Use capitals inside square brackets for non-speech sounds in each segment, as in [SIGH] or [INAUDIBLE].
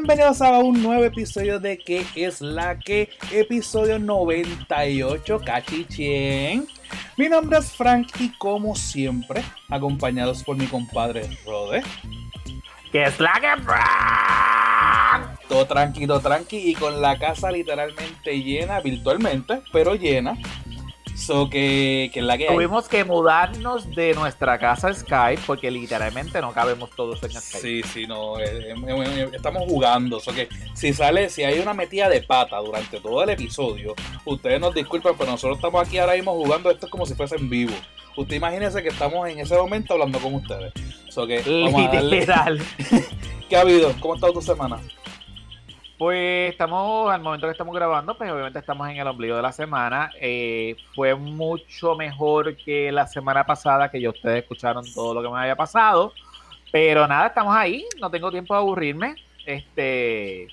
Bienvenidos a un nuevo episodio de ¿Qué es la que? Episodio 98, Cachichien. Mi nombre es Frank y como siempre, acompañados por mi compadre Rode. ¿Qué es la que Frank? Todo tranquilo, tranqui y con la casa literalmente llena, virtualmente, pero llena So que, que la que Tuvimos que mudarnos de nuestra casa Skype porque literalmente no cabemos todos en Skype. Sí, sí, no. Eh, eh, eh, estamos jugando. So que si sale, si hay una metida de pata durante todo el episodio, ustedes nos disculpen, pero nosotros estamos aquí ahora mismo jugando esto como si fuese en vivo. Usted imagínese que estamos en ese momento hablando con ustedes. So que Literal. [LAUGHS] ¿Qué ha habido? ¿Cómo ha estado tu semana? Pues estamos, al momento que estamos grabando, pues obviamente estamos en el ombligo de la semana. Eh, fue mucho mejor que la semana pasada, que ya ustedes escucharon todo lo que me había pasado. Pero nada, estamos ahí, no tengo tiempo de aburrirme. Este,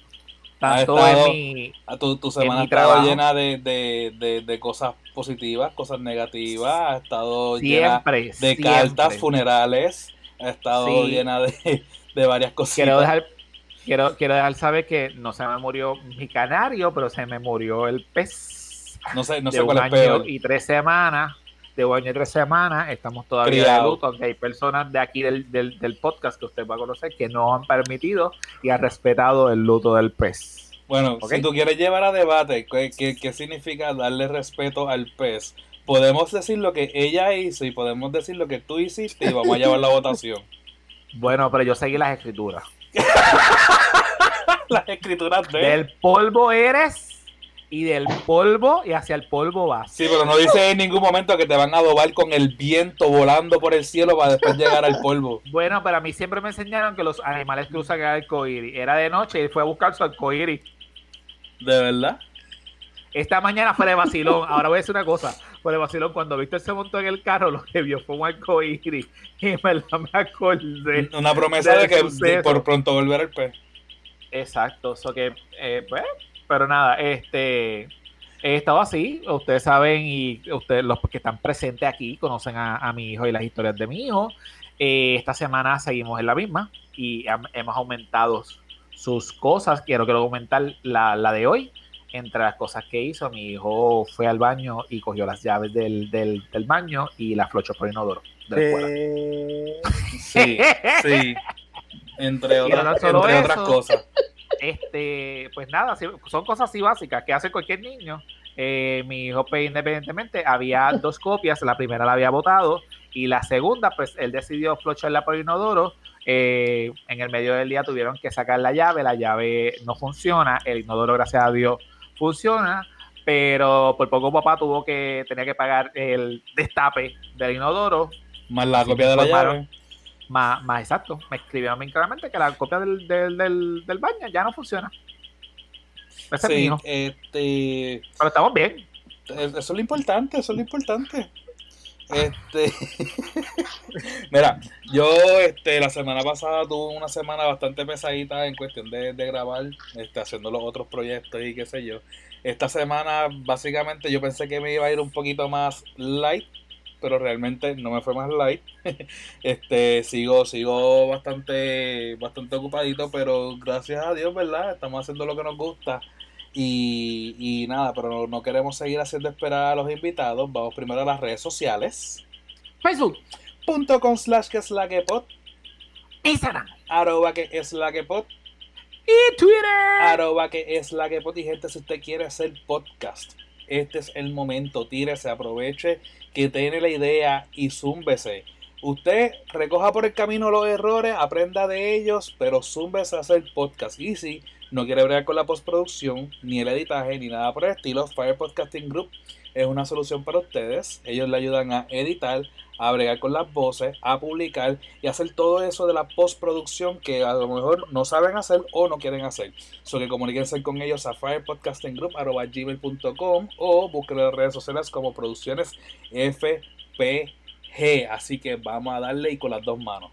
tanto en mi, a tu, tu semana ha estado llena de, cosas positivas, cosas negativas, ha estado llena de cartas funerales, ha estado llena de, varias cosas. Quiero dejar Quiero, quiero dejar saber que no se me murió mi canario, pero se me murió el pez. No sé, no sé cuál es peor. Y tres semanas, de un año y tres semanas, estamos todavía de luto, aunque hay personas de aquí del, del, podcast que usted va a conocer que no han permitido y han respetado el luto del pez. Bueno, si tú quieres llevar a debate qué, qué, qué significa darle respeto al pez, podemos decir lo que ella hizo y podemos decir lo que tú hiciste y vamos a llevar la [LAUGHS] votación. Bueno, pero yo seguí las escrituras. [LAUGHS] Las escrituras de... Del polvo eres y del polvo y hacia el polvo vas. Sí, pero no dice en ningún momento que te van a adobar con el viento volando por el cielo para después llegar al polvo. [LAUGHS] Bueno, pero a mí siempre me enseñaron que los animales cruzan el arcoíris. Era de noche y fue a buscar su arcoíris. ¿De verdad? Esta mañana fue de vacilón. Ahora voy a decir una cosa. Fue de vacilón. Cuando Víctor se montó en el carro, lo que vio fue un arcoíris. [LAUGHS] Y me, me acordé. Una promesa de, que por pronto volver al pez. Exacto. Eso que, eh, pues, pero nada, este. He estado así, ustedes saben y ustedes los que están presentes aquí conocen a, mi hijo y las historias de mi hijo. Eh, esta semana seguimos en la misma y hemos aumentado sus cosas. Quiero, quiero aumentar la, la de hoy entre las cosas que hizo, mi hijo fue al baño y cogió las llaves del, del, baño y las flochó por inodoro. Eh... Sí, sí. Entre, otras, entre otras cosas. Este, pues nada, son cosas así básicas que hace cualquier niño. Eh, mi hijo, pues, independientemente, había [LAUGHS] dos copias. La primera la había votado y la segunda, pues él decidió flocharla por inodoro. Eh, en el medio del día tuvieron que sacar la llave, la llave no funciona, el inodoro, gracias a Dios, funciona, pero por poco papá tuvo que, tenía que pagar el destape del inodoro. Más la copia de la llave. Más, más exacto, me escribieron bien claramente que la copia del, del, del, baño ya no funciona. sí, este... Pero estamos bien. Eso es lo importante, eso es lo importante. Este, [LAUGHS] mira, yo este, la semana pasada tuve una semana bastante pesadita en cuestión de, grabar, este, haciendo los otros proyectos y qué sé yo. Esta semana básicamente yo pensé que me iba a ir un poquito más light, pero realmente no me fue más light. [LAUGHS] este, sigo, sigo bastante, bastante ocupadito, pero gracias a Dios, ¿verdad? Estamos haciendo lo que nos gusta. Y, nada, pero no, queremos seguir haciendo esperar a los invitados. Vamos primero a las redes sociales. Facebook.com slash que es la que pot. Instagram. Arroba que es la que pot. Y Twitter. Arroba que es la que pot. Y gente, si usted quiere hacer podcast, este es el momento. Tírese, aproveche que tiene la idea y zúmbese. Usted recoja por el camino los errores, aprenda de ellos, pero zúmbese a hacer podcast. Y si no quiere bregar con la postproducción, ni el editaje, ni nada por el estilo, Fire Podcasting Group es una solución para ustedes. Ellos le ayudan a editar, a bregar con las voces, a publicar y hacer todo eso de la postproducción que a lo mejor no saben hacer o no quieren hacer. So que comuníquense con ellos a firepodcastinggroup.com o busquen en las redes sociales como Producciones FPG. Así que vamos a darle y con las dos manos.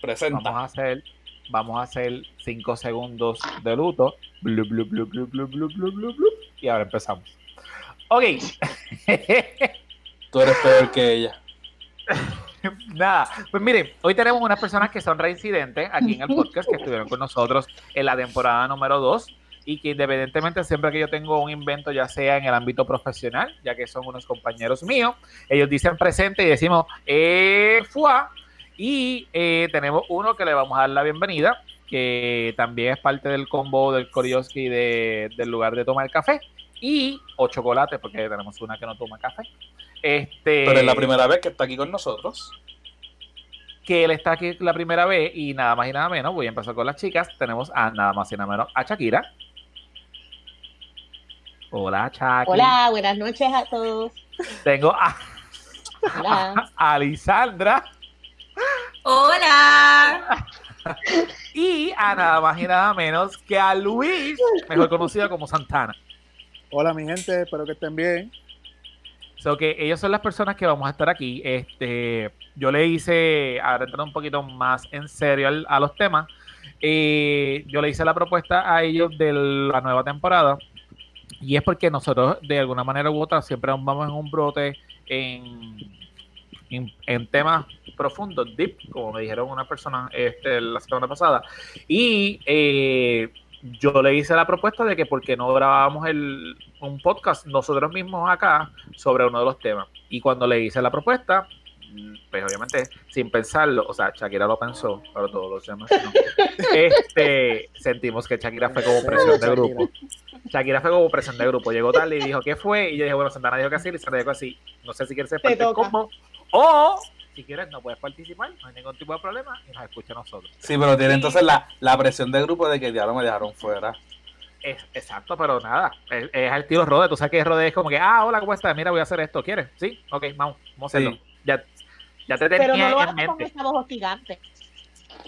Presenta. Vamos a hacer vamos a hacer 5 segundos de luto. y ahora empezamos. Ok. Tú eres peor que ella. [LAUGHS] Nada, pues miren, hoy tenemos unas personas que son reincidentes aquí en el podcast, que estuvieron con nosotros en la temporada número 2 y que independientemente siempre que yo tengo un invento, ya sea en el ámbito profesional, ya que son unos compañeros míos, ellos dicen presente y decimos, eh, fuá, y eh, tenemos uno que le vamos a dar la bienvenida, que también es parte del combo del Korioski de, del lugar de tomar café, y o chocolate, porque tenemos una que no toma café. Este, Pero es la primera vez que está aquí con nosotros. Que él está aquí la primera vez y nada más y nada menos, voy a empezar con las chicas, tenemos a nada más y nada menos a Shakira. Hola, Shakira. Hola, buenas noches a todos. Tengo a, Hola. [LAUGHS] a Lisandra Hola. [LAUGHS] y a nada más y nada menos que a Luis, mejor conocido como Santana. Hola mi gente, espero que estén bien. So que ellos son las personas que vamos a estar aquí. Este, yo le hice, ahora entrando un poquito más en serio al- a los temas, eh, yo le hice la propuesta a ellos de la nueva temporada. Y es porque nosotros, de alguna manera u otra, siempre nos vamos en un brote en, en, en temas profundos, deep, como me dijeron una persona este, la semana pasada. Y eh, yo le hice la propuesta de que por qué no grabábamos el, un podcast nosotros mismos acá sobre uno de los temas. Y cuando le hice la propuesta, pues obviamente sin pensarlo, o sea, Shakira lo pensó, pero todos los demás no. [LAUGHS] Este, sentimos que Shakira fue como presión de grupo. Shakira fue como presión de grupo. Llegó tarde y dijo, ¿qué fue? Y yo dije, bueno, Santana dijo que sí, Lizarra dijo que sí. No sé si quieres ser Te parte del combo. O, si quieres, no puedes participar, no hay ningún tipo de problema y nos escucha a nosotros. Sí, pero tiene entonces la, la presión del grupo de que ya no me dejaron fuera. Es, exacto, pero nada, es, es el tiro Rode. Tú sabes que Rode es como que, ah, hola, ¿cómo estás? Mira, voy a hacer esto. ¿Quieres? Sí, ok, vamos, vamos a hacerlo. Sí. Ya, ya te Pero tenía no lo en hagas con mente. esa voz hostigante.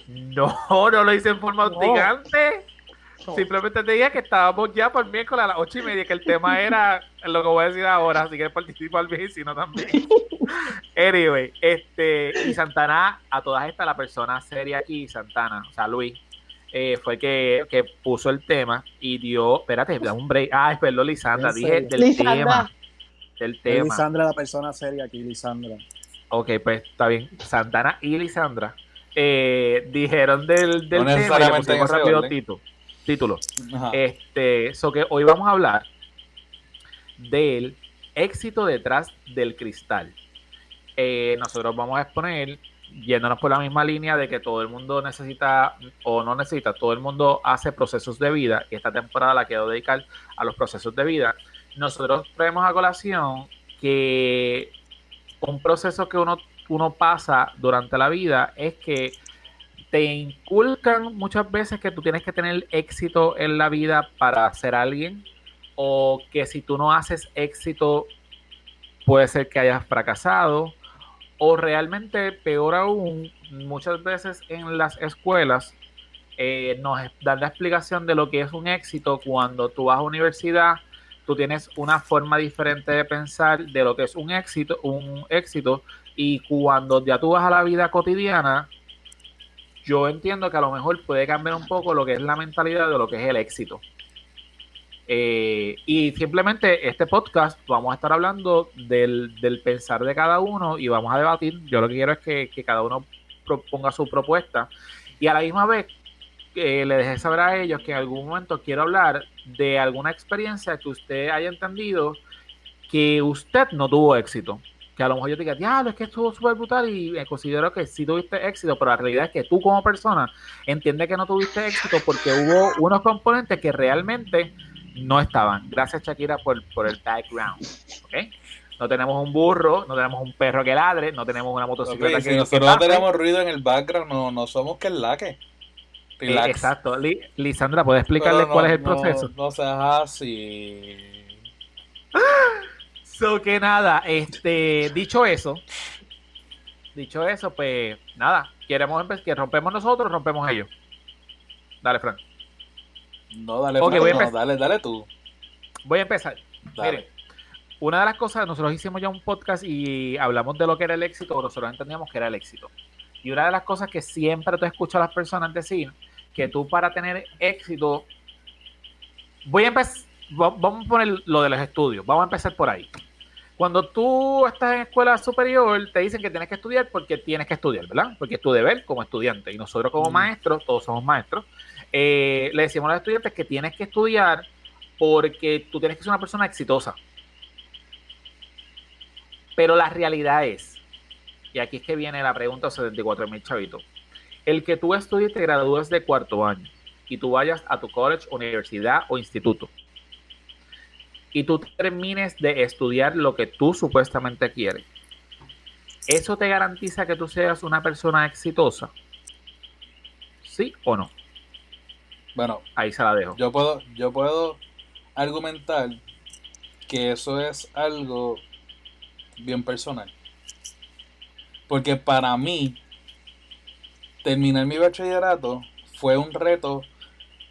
No, [LAUGHS] no lo hice en forma No. hostigante. Simplemente te dije que estábamos ya por miércoles a las ocho y media, que el tema [LAUGHS] era lo que voy a decir ahora, así que participa al bien y si no también. Anyway, este, y Santana, a todas estas, la persona seria aquí, Santana, o sea, Luis, eh, fue que, que puso el tema y dio, espérate, dame un break. Ay, perdón, Lisandra, dije del Lisandra. tema. Del Es tema. Lisandra, la persona seria aquí, Lisandra. Ok, pues está bien. Santana y Lisandra eh, dijeron del, del No tema y le pusimos rápido orden. Título. Ajá. Este, so que hoy vamos a hablar del éxito detrás del cristal. Eh, nosotros vamos a exponer, yéndonos por la misma línea de que todo el mundo necesita o no necesita, todo el mundo hace procesos de vida y esta temporada la quiero dedicar a los procesos de vida. Nosotros traemos a colación que un proceso que uno, uno pasa durante la vida es que te inculcan muchas veces que tú tienes que tener éxito en la vida para ser alguien o que si tú no haces éxito puede ser que hayas fracasado o realmente peor aún muchas veces en las escuelas eh, nos dan la explicación de lo que es un éxito cuando tú vas a universidad tú tienes una forma diferente de pensar de lo que es un éxito un éxito y cuando ya tú vas a la vida cotidiana yo entiendo que a lo mejor puede cambiar un poco lo que es la mentalidad de lo que es el éxito. Eh, y simplemente este podcast vamos a estar hablando del, del pensar de cada uno y vamos a debatir. Yo lo que quiero es que, que cada uno proponga su propuesta y a la misma vez eh, le deje saber a ellos que en algún momento quiero hablar de alguna experiencia que usted haya entendido que usted no tuvo éxito que a lo mejor yo te diga, diablo, es que estuvo súper brutal y considero que sí tuviste éxito, pero la realidad es que tú como persona entiendes que no tuviste éxito porque hubo unos componentes que realmente no estaban. Gracias Shakira por, por el background. ¿ok? No tenemos un burro, no tenemos un perro que ladre, no tenemos una motocicleta Ok, que, si nosotros no tenemos ruido en el background, no, no somos que el laque. Eh, Relax. exacto. Li- Lisandra, ¿puedes explicarle no- cuál es el proceso? No, seas así. [LAUGHS] So que nada, este, dicho eso, dicho eso, pues nada, queremos empe- que rompemos nosotros, rompemos ellos. Dale, Frank. No, dale, Ok, Frank, voy a no, empezar. dale, dale tú. Voy a empezar. Dale. Miren, una de las cosas, nosotros hicimos ya un podcast y hablamos de lo que era el éxito, o nosotros entendíamos que era el éxito. Y una de las cosas que siempre te escucho a las personas decir, que tú para tener éxito, voy a empezar, vamos a poner lo de los estudios, vamos a empezar por ahí. Cuando tú estás en escuela superior, te dicen que tienes que estudiar porque tienes que estudiar, ¿verdad? Porque es tu deber como estudiante. Y nosotros como maestros, todos somos maestros, eh, le decimos a los estudiantes que tienes que estudiar porque tú tienes que ser una persona exitosa. Pero la realidad es, y aquí es que viene la pregunta 74 mil chavitos, el que tú estudies y te gradúes de cuarto año y tú vayas a tu college, universidad o instituto y tú termines de estudiar lo que tú supuestamente quieres, ¿eso te garantiza que tú seas una persona exitosa? ¿Sí o no? Bueno, Ahí se la dejo. yo puedo, yo puedo argumentar que eso es algo bien personal. Porque para mí, terminar mi bachillerato fue un reto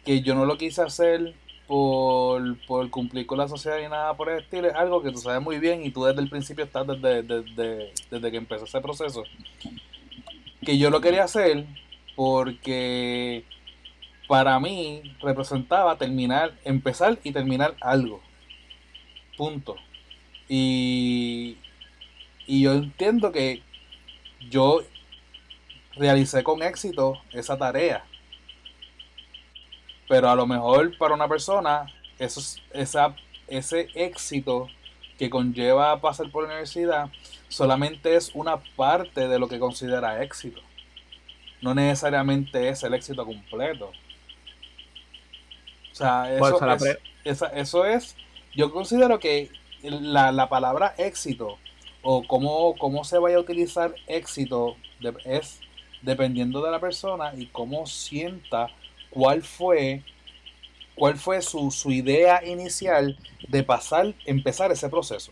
que yo no lo quise hacer por, por cumplir con la sociedad ni nada por el estilo. Es algo que tú sabes muy bien y tú desde el principio estás desde, desde, desde que empezó ese proceso. Que yo lo quería hacer porque para mí representaba terminar, empezar y terminar algo. Punto. Y, y yo entiendo que yo realicé con éxito esa tarea. Pero a lo mejor para una persona, eso, es- esa, ese éxito que conlleva pasar por la universidad solamente es una parte de lo que considera éxito. No necesariamente es el éxito completo. O sea, Por eso, es, esa- eso es, yo considero que la, la palabra éxito o cómo, cómo se vaya a utilizar éxito de- es dependiendo de la persona y cómo sienta cuál fue cuál fue su, su idea inicial de pasar, empezar ese proceso.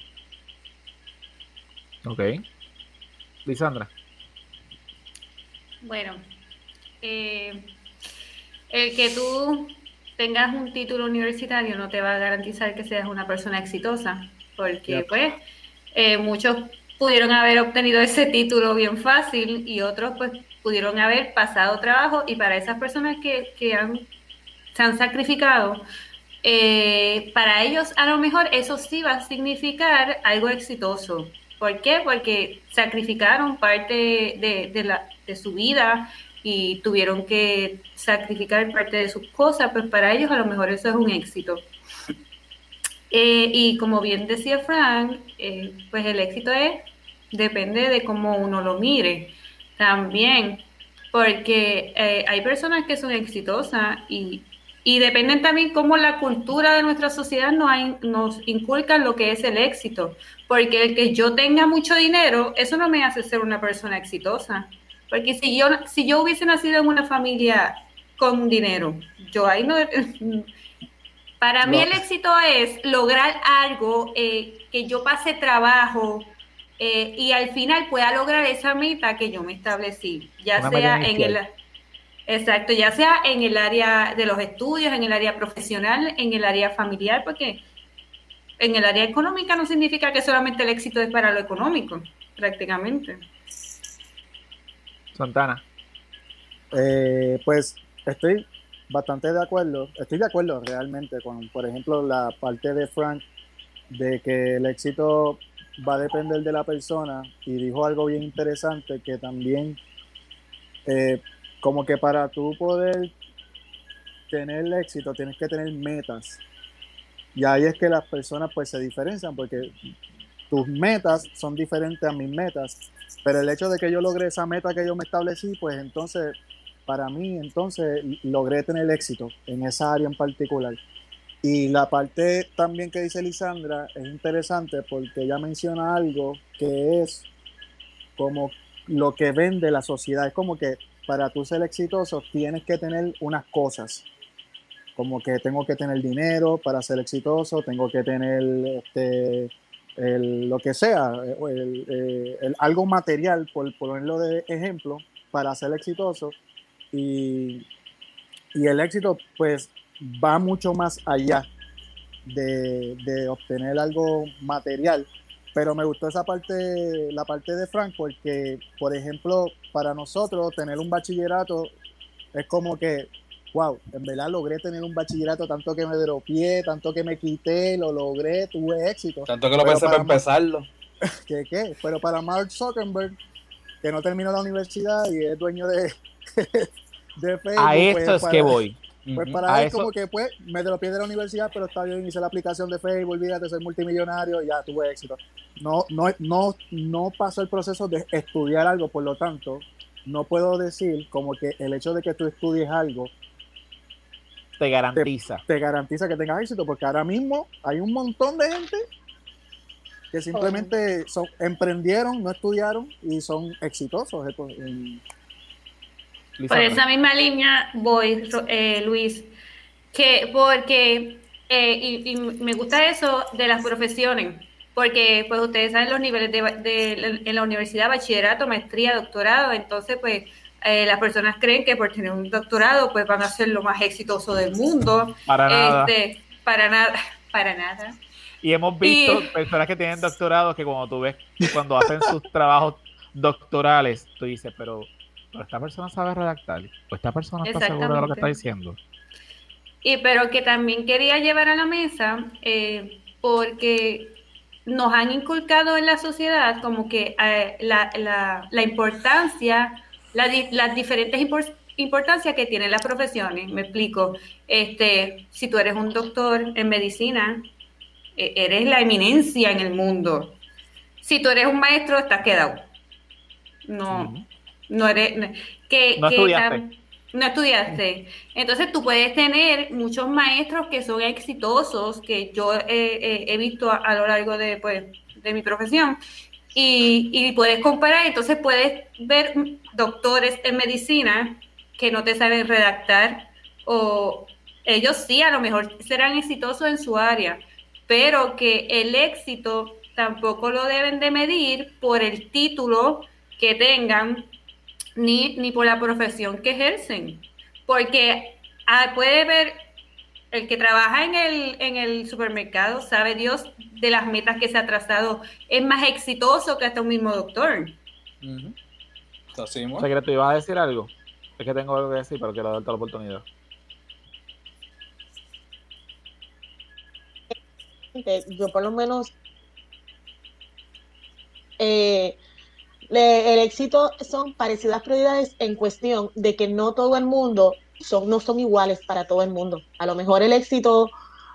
Ok. Lisandra. Bueno, eh, el que tú tengas un título universitario no te va a garantizar que seas una persona exitosa, porque Yep. pues eh, muchos pudieron haber obtenido ese título bien fácil y otros pues pudieron haber pasado trabajo y para esas personas que, que han, se han sacrificado, eh, para ellos a lo mejor eso sí va a significar algo exitoso. ¿Por qué? Porque sacrificaron parte de, de la, de su vida y tuvieron que sacrificar parte de sus cosas, pues para ellos a lo mejor eso es un éxito. Eh, y como bien decía Frank, eh, pues el éxito es, depende de cómo uno lo mire también, porque eh, hay personas que son exitosas y, y dependen también cómo la cultura de nuestra sociedad nos, ha- nos inculca lo que es el éxito, porque el que yo tenga mucho dinero, eso no me hace ser una persona exitosa, porque si yo, si yo hubiese nacido en una familia con dinero, yo ahí no... [LAUGHS] Para mí No. el éxito es lograr algo eh, que yo pase trabajo eh, y al final pueda lograr esa meta que yo me establecí, ya Una sea en el exacto, ya sea en el área de los estudios, en el área profesional, en el área familiar, porque en el área económica no significa que solamente el éxito es para lo económico, prácticamente. Santana. Eh, pues estoy bastante de acuerdo, estoy de acuerdo realmente con, por ejemplo, la parte de Frank de que el éxito va a depender de la persona. Y dijo algo bien interesante que también eh, como que para tú poder tener éxito tienes que tener metas. Y ahí es que las personas pues se diferencian porque tus metas son diferentes a mis metas. Pero el hecho de que yo logre esa meta que yo me establecí pues entonces para mí entonces logré tener éxito en esa área en particular. Y la parte también que dice Lisandra es interesante porque ella menciona algo que es como lo que vende la sociedad. Es como que para tú ser exitoso tienes que tener unas cosas. Como que tengo que tener dinero para ser exitoso, tengo que tener este, lo que sea, eh, el- algo material, por ponerlo de ejemplo, para ser exitoso. Y, y el éxito pues va mucho más allá de, de obtener algo material. Pero me gustó esa parte, la parte de Frank, porque, por ejemplo, para nosotros tener un bachillerato es como que wow, en verdad logré tener un bachillerato, tanto que me dropié, tanto que me quité, lo logré, tuve éxito. Tanto que lo Pero pensé para para- empezarlo. [LAUGHS] ¿Qué qué? Pero para Mark Zuckerberg, que no terminó la universidad y es dueño de, [LAUGHS] de Facebook, A pues, esto es para- que voy. Pues para A él eso- como que pues me dropié de la universidad, pero está bien, hice la aplicación de Facebook, olvídate, soy multimillonario, y ya tuve éxito. No, no, no, no pasó el proceso de estudiar algo, por lo tanto, no puedo decir como que el hecho de que tú estudies algo Te garantiza. te garantiza que tengas éxito, porque ahora mismo hay un montón de gente que simplemente son, emprendieron, no estudiaron y son exitosos. esto, Por esa misma línea voy, eh, Luis, que porque, eh, y, y me gusta eso de las profesiones, porque pues ustedes saben los niveles de, en la universidad, bachillerato, maestría, doctorado, entonces pues eh, las personas creen que por tener un doctorado pues van a ser lo más exitoso del mundo. Para nada. Este, para nada, [LAUGHS] para nada. Y hemos visto Y- personas que tienen doctorados que cuando tú ves, cuando hacen sus trabajos doctorales, tú dices, pero esta persona sabe redactar, o esta persona está segura de lo que está diciendo. Y pero que también quería llevar a la mesa, eh, porque nos han inculcado en la sociedad como que eh, la, la- la importancia, la las diferentes impor- importancias que tienen las profesiones. Me explico. Este, si tú eres un doctor en medicina, eh, eres la eminencia en el mundo. Si tú eres un maestro, estás quedado. No. No eres. no- que, No que estudiaste. tam- no estudiaste. Entonces tú puedes tener muchos maestros que son exitosos, que yo eh, eh, he visto a, a lo largo de, pues, de mi profesión, y, y puedes comparar, entonces puedes ver doctores en medicina que no te saben redactar, o ellos sí, a lo mejor serán exitosos en su área, pero que el éxito tampoco lo deben de medir por el título que tengan ni, ni por la profesión que ejercen. Porque ah, puede ver, el que trabaja en el, en el supermercado, sabe Dios de las metas que se ha trazado, es más exitoso que hasta un mismo doctor. Ujú. Así mismo. O sea, que tú ibas a decir algo. Es que tengo algo que decir, pero quiero darte la oportunidad. yo por lo menos eh, el éxito son parecidas prioridades en cuestión de que no todo el mundo son, no son iguales para todo el mundo. A lo mejor el éxito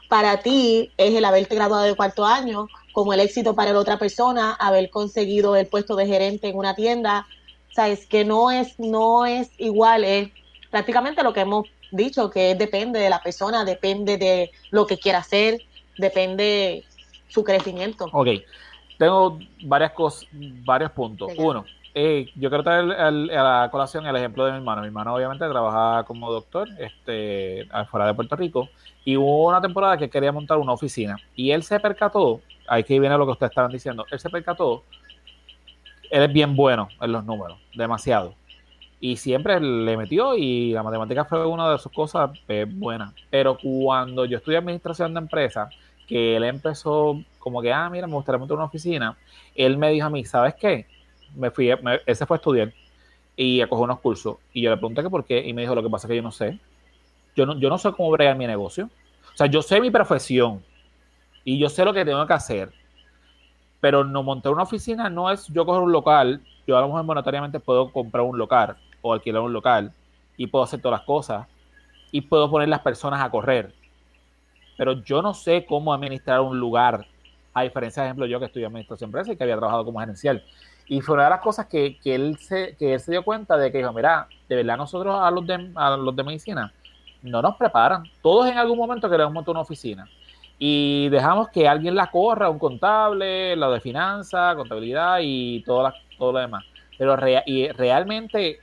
para ti es el haberte graduado de cuarto año, como el éxito para la otra persona, haber conseguido el puesto de gerente en una tienda. O sea, es que no es, no es igual, es prácticamente lo que hemos dicho, que depende de la persona, depende de lo que quiera hacer, depende su crecimiento. Ok, tengo varias cosas, varios puntos. Uno, eh, yo quiero traer a la colación el ejemplo de mi hermano. Mi hermano obviamente trabaja como doctor este, afuera de Puerto Rico y hubo una temporada que quería montar una oficina y él se percató, aquí viene lo que ustedes estaban diciendo, él se percató, él es bien bueno en los números, demasiado. Y siempre le metió y la matemática fue una de sus cosas eh, buenas. Pero cuando yo estudié administración de empresas, que él empezó como que, ah, mira, me gustaría montar una oficina, él me dijo a mí, ¿sabes qué? Me fui, me- él se fue a estudiar y a coger unos cursos. Y yo le pregunté que por qué, y me dijo, lo que pasa es que yo no sé. Yo no, yo no sé cómo bregar mi negocio. O sea, yo sé mi profesión y yo sé lo que tengo que hacer. Pero no montar una oficina no es yo coger un local, yo a lo mejor monetariamente puedo comprar un local o alquilar un local y puedo hacer todas las cosas y puedo poner las personas a correr. Pero yo no sé cómo administrar un lugar, a diferencia, de ejemplo, yo que estudié administración de empresa y que había trabajado como gerencial. Y fue una de las cosas que, que él, se, que él se dio cuenta de que dijo, mira, de verdad nosotros a los de, a los de medicina no nos preparan. Todos en algún momento queremos montar una oficina. Y dejamos que alguien la corra, un contable, lo de finanzas, contabilidad y todo, la- todo lo demás. Pero realmente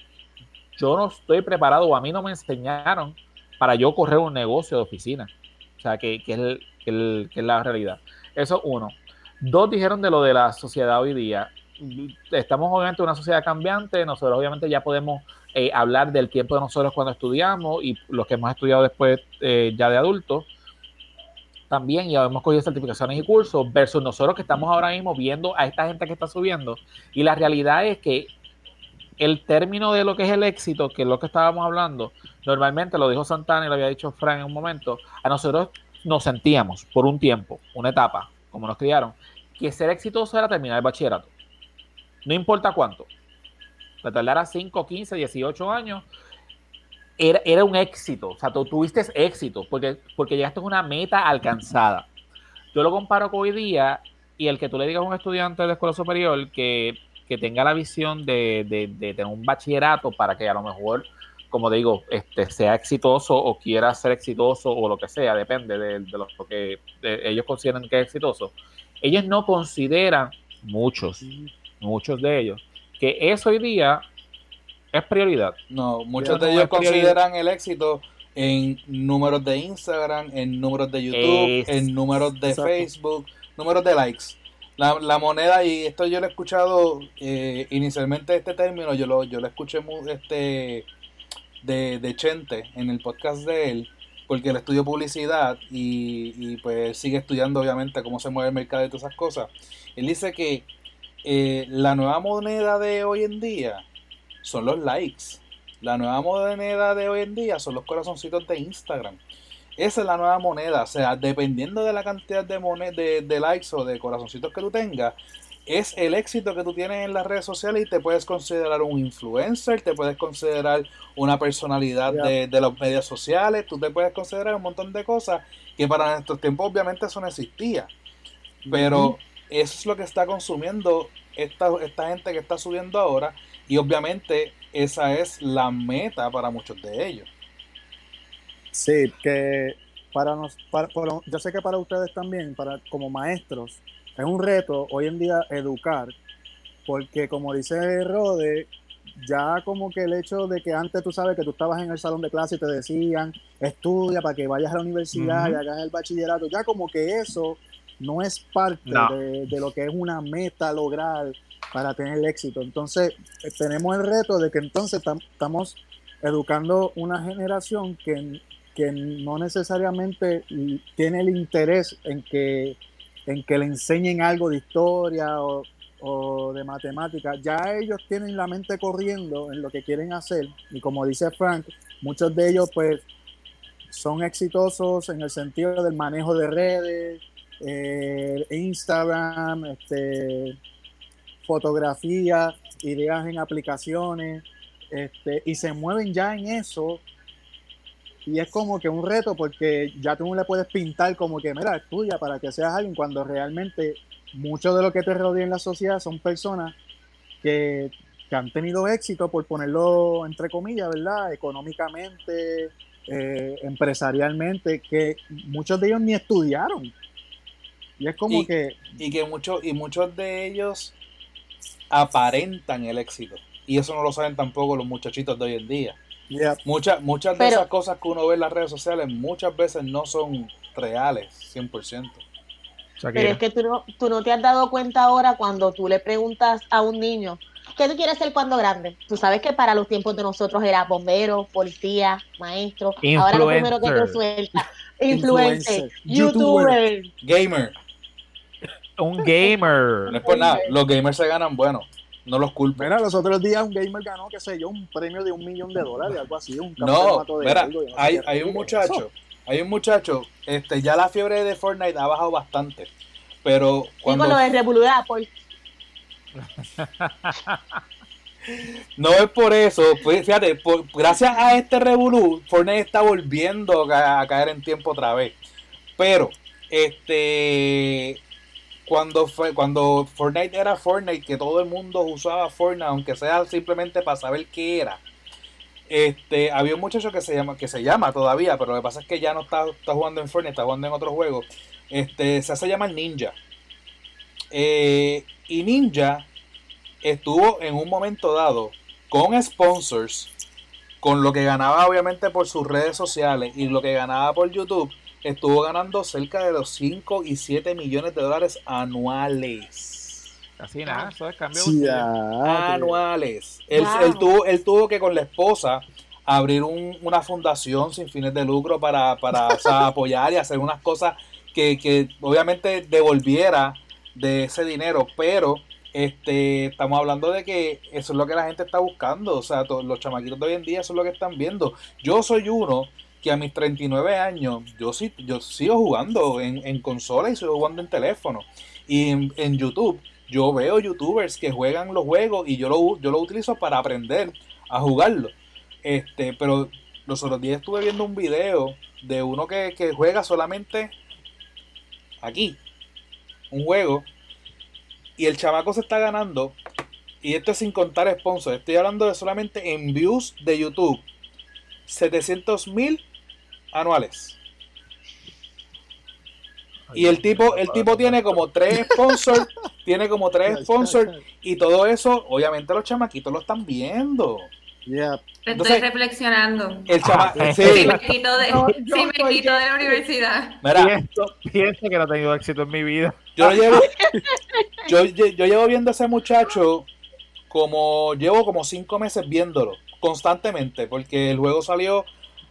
yo no estoy preparado o a mí no me enseñaron para yo correr un negocio de oficina. O sea, que, que es, el- que es la realidad. Eso uno. Dos dijeron de lo de la sociedad hoy día. Estamos obviamente en una sociedad cambiante. Nosotros obviamente ya podemos eh, hablar del tiempo de nosotros cuando estudiamos y los que hemos estudiado después eh, ya de adultos. También ya hemos cogido certificaciones y cursos versus nosotros que estamos ahora mismo viendo a esta gente que está subiendo. Y la realidad es que el término de lo que es el éxito, que es lo que estábamos hablando, normalmente lo dijo Santana y lo había dicho Frank en un momento, a nosotros nos sentíamos por un tiempo, una etapa, como nos criaron, que ser exitoso era terminar el bachillerato. No importa cuánto. Te tardara 5, 15, 18 años, era, era, un éxito. O sea, tú tuviste éxito porque, porque llegaste a una meta alcanzada. Yo lo comparo con hoy día y el que tú le digas a un estudiante de escuela superior que, que tenga la visión de, de, de, tener un bachillerato para que a lo mejor, como digo, este, sea exitoso o quiera ser exitoso o lo que sea, depende de, lo, que ellos consideran que es exitoso. Ellos no consideran, muchos, muchos de ellos, que eso hoy día es prioridad. No, muchos de ellos consideran el éxito en números de Instagram, en números de YouTube, en números de Facebook, números de likes. La, la, moneda, y esto yo lo he escuchado eh, inicialmente este término, yo lo, yo lo escuché este de, de Chente en el podcast de él, porque él estudió publicidad y, pues sigue estudiando obviamente cómo se mueve el mercado y todas esas cosas. Él dice que eh, la nueva moneda de hoy en día son los likes. La nueva moneda de hoy en día son los corazoncitos de Instagram. Esa es la nueva moneda. O sea, dependiendo de la cantidad de, de, de likes o de corazoncitos que tú tengas, es el éxito que tú tienes en las redes sociales y te puedes considerar un influencer, te puedes considerar una personalidad de, de, los medios sociales, tú te puedes considerar un montón de cosas que para nuestros tiempos obviamente eso no existía. Pero eso es lo que está consumiendo esta, esta gente que está subiendo ahora y obviamente esa es la meta para muchos de ellos. Sí, que para nos, para, yo sé que para ustedes también, para como maestros, es un reto hoy en día educar, porque como dice Rode, ya como que el hecho de que antes tú sabes que tú estabas en el salón de clase y te decían, estudia para que vayas a la universidad y hagas el bachillerato, ya como que eso no es parte De, de, lo que es una meta lograr para tener éxito. Entonces, eh, tenemos el reto de que entonces estamos educando una generación que, que no necesariamente tiene el interés en que, en que le enseñen algo de historia o, de matemática. Ya ellos tienen la mente corriendo en lo que quieren hacer y como dice Frank, muchos de ellos pues son exitosos en el sentido del manejo de redes, eh, Instagram, este, fotografía, ideas en aplicaciones, este, y se mueven ya en eso. Y es como que un reto porque ya tú no le puedes pintar como que, mira, estudia para que seas alguien, cuando realmente mucho de lo que te rodea en la sociedad son personas que, que han tenido éxito, por ponerlo entre comillas, ¿verdad? Económicamente, eh, empresarialmente, que muchos de ellos ni estudiaron. Y es como que... Y que muchos, y muchos de ellos aparentan el éxito. Y eso no lo saben tampoco los muchachitos de hoy en día. Muchas, muchas de esas cosas que uno ve en las redes sociales muchas veces no son reales, 100%. Pero es que tú no, tú no te has dado cuenta ahora cuando tú le preguntas a un niño, ¿qué tú quieres ser cuando grande? Tú sabes que para los tiempos de nosotros era bombero, policía, maestro. Ahora lo primero que te suelta, [LAUGHS] influencer, youtuber, gamer un gamer. No es por nada, los gamers se ganan bueno, no los culpo. Mira, los otros días un gamer ganó, qué sé yo, un premio de un millón de dólares, algo así, un No, mira, hay, hay un muchacho, hay un muchacho, este, ya la fiebre de Fortnite ha bajado bastante, pero cuando... Digo lo de revolucionar, pues. [LAUGHS] No es por eso, pues, fíjate, gracias a este revolú, Fortnite está volviendo a, a caer en tiempo otra vez. Pero, este, cuando fue cuando Fortnite era Fortnite, que todo el mundo usaba Fortnite, aunque sea simplemente para saber qué era. Este, había un muchacho que se llama, que se llama todavía, pero lo que pasa es que ya no está, está jugando en Fortnite, está jugando en otro juego. Este, se hace llamar Ninja. Eh, y Ninja estuvo en un momento dado con sponsors, con lo que ganaba obviamente por sus redes sociales y lo que ganaba por YouTube estuvo ganando cerca de los 5 y 7 millones de dólares anuales. Así nada, eso es cambio. anuales. Él, tuvo, él tuvo que con la esposa abrir una fundación sin fines de lucro para, para [LAUGHS] apoyar y hacer unas cosas que, que obviamente devolviera de ese dinero, pero este, estamos hablando de que eso es lo que la gente está buscando. O sea, los chamaquitos de hoy en día eso es lo que están viendo. Yo soy uno a mis 39 años, yo sí, yo sigo jugando en, en consola y sigo jugando en teléfono. Y en, YouTube, yo veo youtubers que juegan los juegos y yo lo, yo lo utilizo para aprender a jugarlo. Este, pero los otros días estuve viendo un video de uno que, que juega solamente aquí, un juego, y el chamaco se está ganando, y esto es sin contar sponsors, estoy hablando de solamente en views de YouTube, 700 mil anuales. Y el tipo, el tipo tiene como tres sponsors, tiene como tres sponsors, y todo eso, obviamente los chamaquitos lo están viendo. Estoy reflexionando. El chama sí. me quito de, me quito de la universidad. Mira, pienso, que no he tenido éxito en mi vida. Yo, llevo, [LAUGHS] yo, yo, llevo viendo a ese muchacho como llevo como cinco meses viéndolo constantemente, porque el juego salió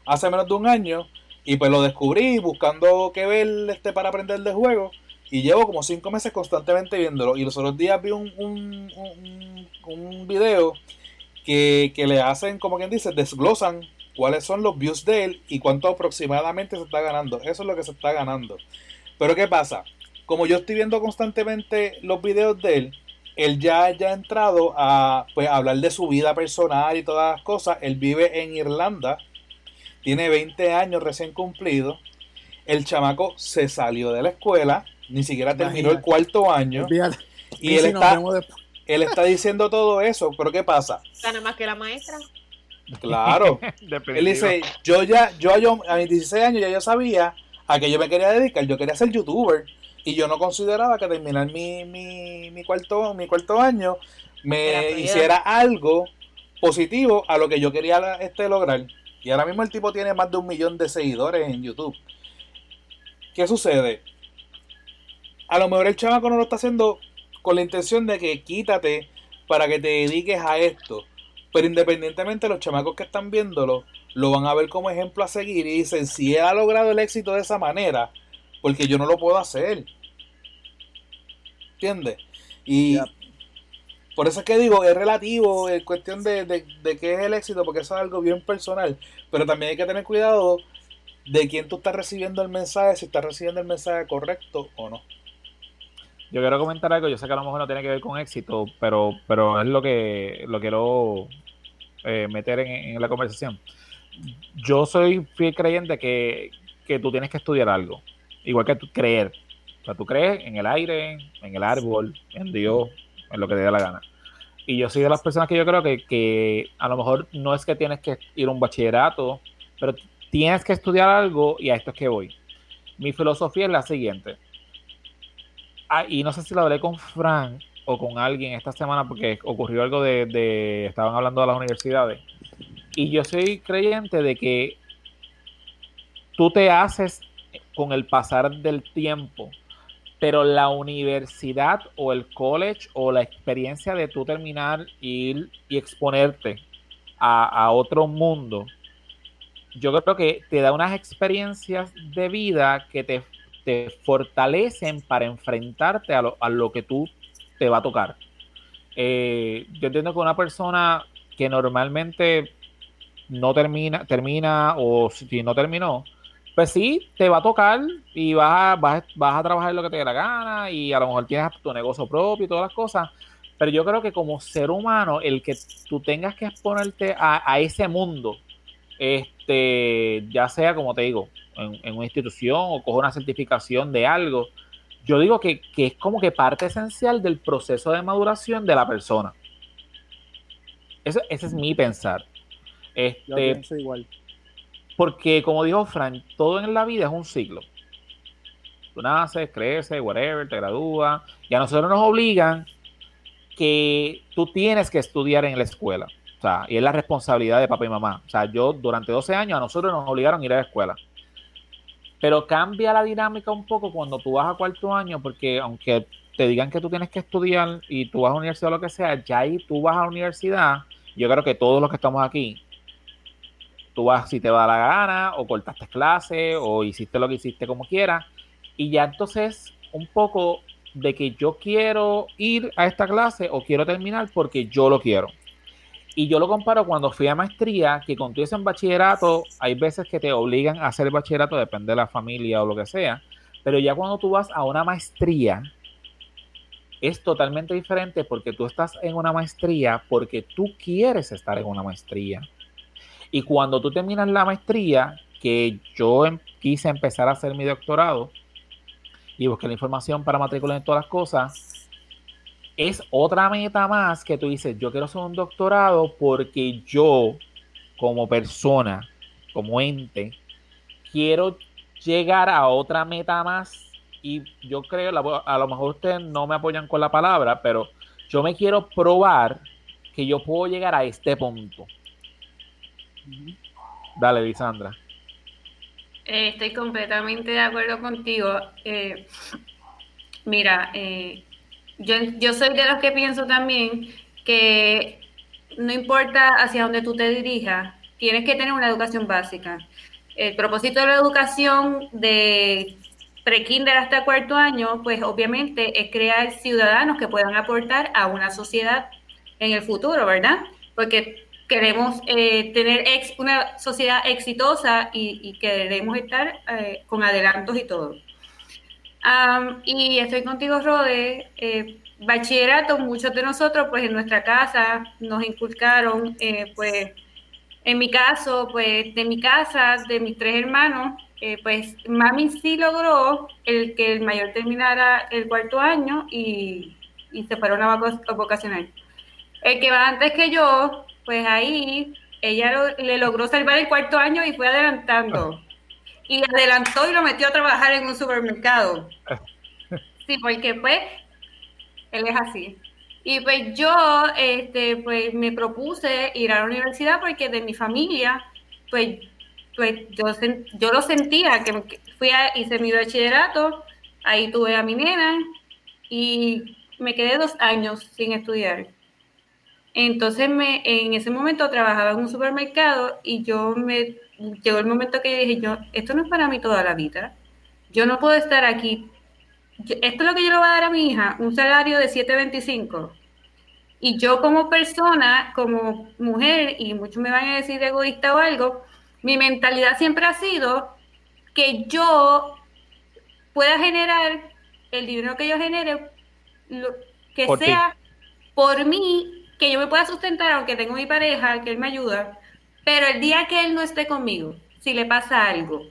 hace menos de un año y pues lo descubrí buscando qué ver este para aprender de juego y llevo como cinco meses constantemente viéndolo y los otros días vi un, un, un, un video que, le hacen, como quien dice, desglosan cuáles son los views de él y cuánto aproximadamente se está ganando. Eso es lo que se está ganando. Pero ¿qué pasa? Como yo estoy viendo constantemente los videos de él, él ya, ya ha entrado a pues, hablar de su vida personal y todas las cosas. Él vive en Irlanda, tiene 20 años recién cumplido. El chamaco se salió de la escuela, ni siquiera terminó el cuarto año. Y él está, él está diciendo todo eso, pero ¿qué pasa? Gana más que la maestra. Claro. [LAUGHS] él dice, yo ya, yo, yo a mis 16 años ya yo sabía a qué yo me quería dedicar, yo quería ser youtuber y yo no consideraba que terminar mi, mi, mi cuarto, mi cuarto año me hiciera algo positivo a lo que yo quería este, lograr. Y ahora mismo el tipo tiene más de un millón de seguidores en YouTube. ¿Qué sucede? A lo mejor el chamaco no lo está haciendo con la intención de que quítate para que te dediques a esto. Pero independientemente los chamacos que están viéndolo, lo van a ver como ejemplo a seguir y dicen, si él ha logrado el éxito de esa manera, porque yo no lo puedo hacer. ¿Entiendes? Y por eso es que digo, es relativo en cuestión de, de, de qué es el éxito, porque eso es algo bien personal. Pero también hay que tener cuidado de quién tú estás recibiendo el mensaje, si estás recibiendo el mensaje correcto o no. Yo quiero comentar algo, yo sé que a lo mejor no tiene que ver con éxito, pero, pero es lo que lo quiero eh, meter en, la conversación. Yo soy fiel creyente que, que tú tienes que estudiar algo, igual que tú creer. O sea, tú crees en el aire, en el árbol, en Dios, en lo que te dé la gana. Y yo soy de las personas que yo creo que, que a lo mejor no es que tienes que ir a un bachillerato, pero tienes que estudiar algo y a esto es que voy. Mi filosofía es la siguiente Ah, y no sé si lo hablé con Frank o con alguien esta semana porque ocurrió algo de, estaban hablando de las universidades. Y yo soy creyente de que tú te haces con el pasar del tiempo, pero la universidad o el college o la experiencia de tú terminar ir y exponerte a, otro mundo, yo creo que te da unas experiencias de vida que te te fortalecen para enfrentarte a lo, a lo que tú te va a tocar. Eh, yo entiendo que una persona que normalmente no termina, termina o si no terminó, pues sí, te va a tocar y vas a, vas, a trabajar lo que te dé la gana y a lo mejor tienes tu negocio propio y todas las cosas. Pero yo creo que como ser humano, el que tú tengas que exponerte a, a ese mundo, este, ya sea como te digo, en, una institución o coge una certificación de algo, yo digo que, es como que parte esencial del proceso de maduración de la persona. Ese, ese es mi pensar. Este, igual. Porque, como dijo Frank, todo en la vida es un ciclo. Tú naces, creces, whatever, te gradúas, y a nosotros nos obligan que tú tienes que estudiar en la escuela. O sea, y es la responsabilidad de papá y mamá. O sea, yo durante 12 años a nosotros nos obligaron a ir a la escuela. Pero cambia la dinámica un poco cuando tú vas a cuarto año, porque aunque te digan que tú tienes que estudiar y tú vas a la universidad o lo que sea, ya ahí tú vas a la universidad. Yo creo que todos los que estamos aquí, tú vas si te da la gana, o cortaste clase, o hiciste lo que hiciste como quieras, y ya entonces un poco de que yo quiero ir a esta clase o quiero terminar porque yo lo quiero. Y yo lo comparo cuando fui a maestría, que cuando tú en bachillerato, hay veces que te obligan a hacer bachillerato, depende de la familia o lo que sea, pero ya cuando tú vas a una maestría, es totalmente diferente porque tú estás en una maestría porque tú quieres estar en una maestría. Y cuando tú terminas la maestría, que yo em, quise empezar a hacer mi doctorado y busqué la información para matricular en todas las cosas, es otra meta más que tú dices, yo quiero hacer un doctorado porque yo, como persona, como ente, quiero llegar a otra meta más y yo creo, a lo mejor ustedes no me apoyan con la palabra, pero yo me quiero probar que yo puedo llegar a este punto. Dale, Lisandra. Eh, estoy completamente de acuerdo contigo. Eh, mira, eh, yo, yo soy de los que pienso también que no importa hacia dónde tú te dirijas, tienes que tener una educación básica. El propósito de la educación de pre-kinder hasta cuarto año, pues obviamente es crear ciudadanos que puedan aportar a una sociedad en el futuro, ¿verdad? Porque queremos eh, tener una sociedad exitosa y, queremos estar eh, con adelantos y todo. y estoy contigo, Rode. Eh, bachillerato, muchos de nosotros, pues en nuestra casa nos inculcaron, pues en mi caso, pues de mi casa, de mis tres hermanos, pues mami sí logró el que el mayor terminara el cuarto año y, se fueron a vocacional. El que va antes que yo, pues ahí ella le logró salvar el cuarto año y fue adelantando. Y adelantó y lo metió a trabajar en un supermercado. Sí, porque pues él es así. Y pues yo, este, pues me propuse ir a la universidad porque de mi familia, pues, pues yo, yo lo sentía, que fui a, hice mi bachillerato, ahí tuve a mi nena y me quedé dos años sin estudiar. Entonces me, en ese momento trabajaba en un supermercado y yo me llegó el momento que dije yo, esto no es para mí toda la vida. Yo no puedo estar aquí esto es lo que yo le voy a dar a mi hija, un salario de 7.25. Y yo como persona, como mujer, y muchos me van a decir egoísta o algo, mi mentalidad siempre ha sido que yo pueda generar el dinero que yo genere, lo, que sea por mí, que yo me pueda sustentar, aunque tengo mi pareja, que él me ayuda, pero el día que él no esté conmigo, si le pasa algo,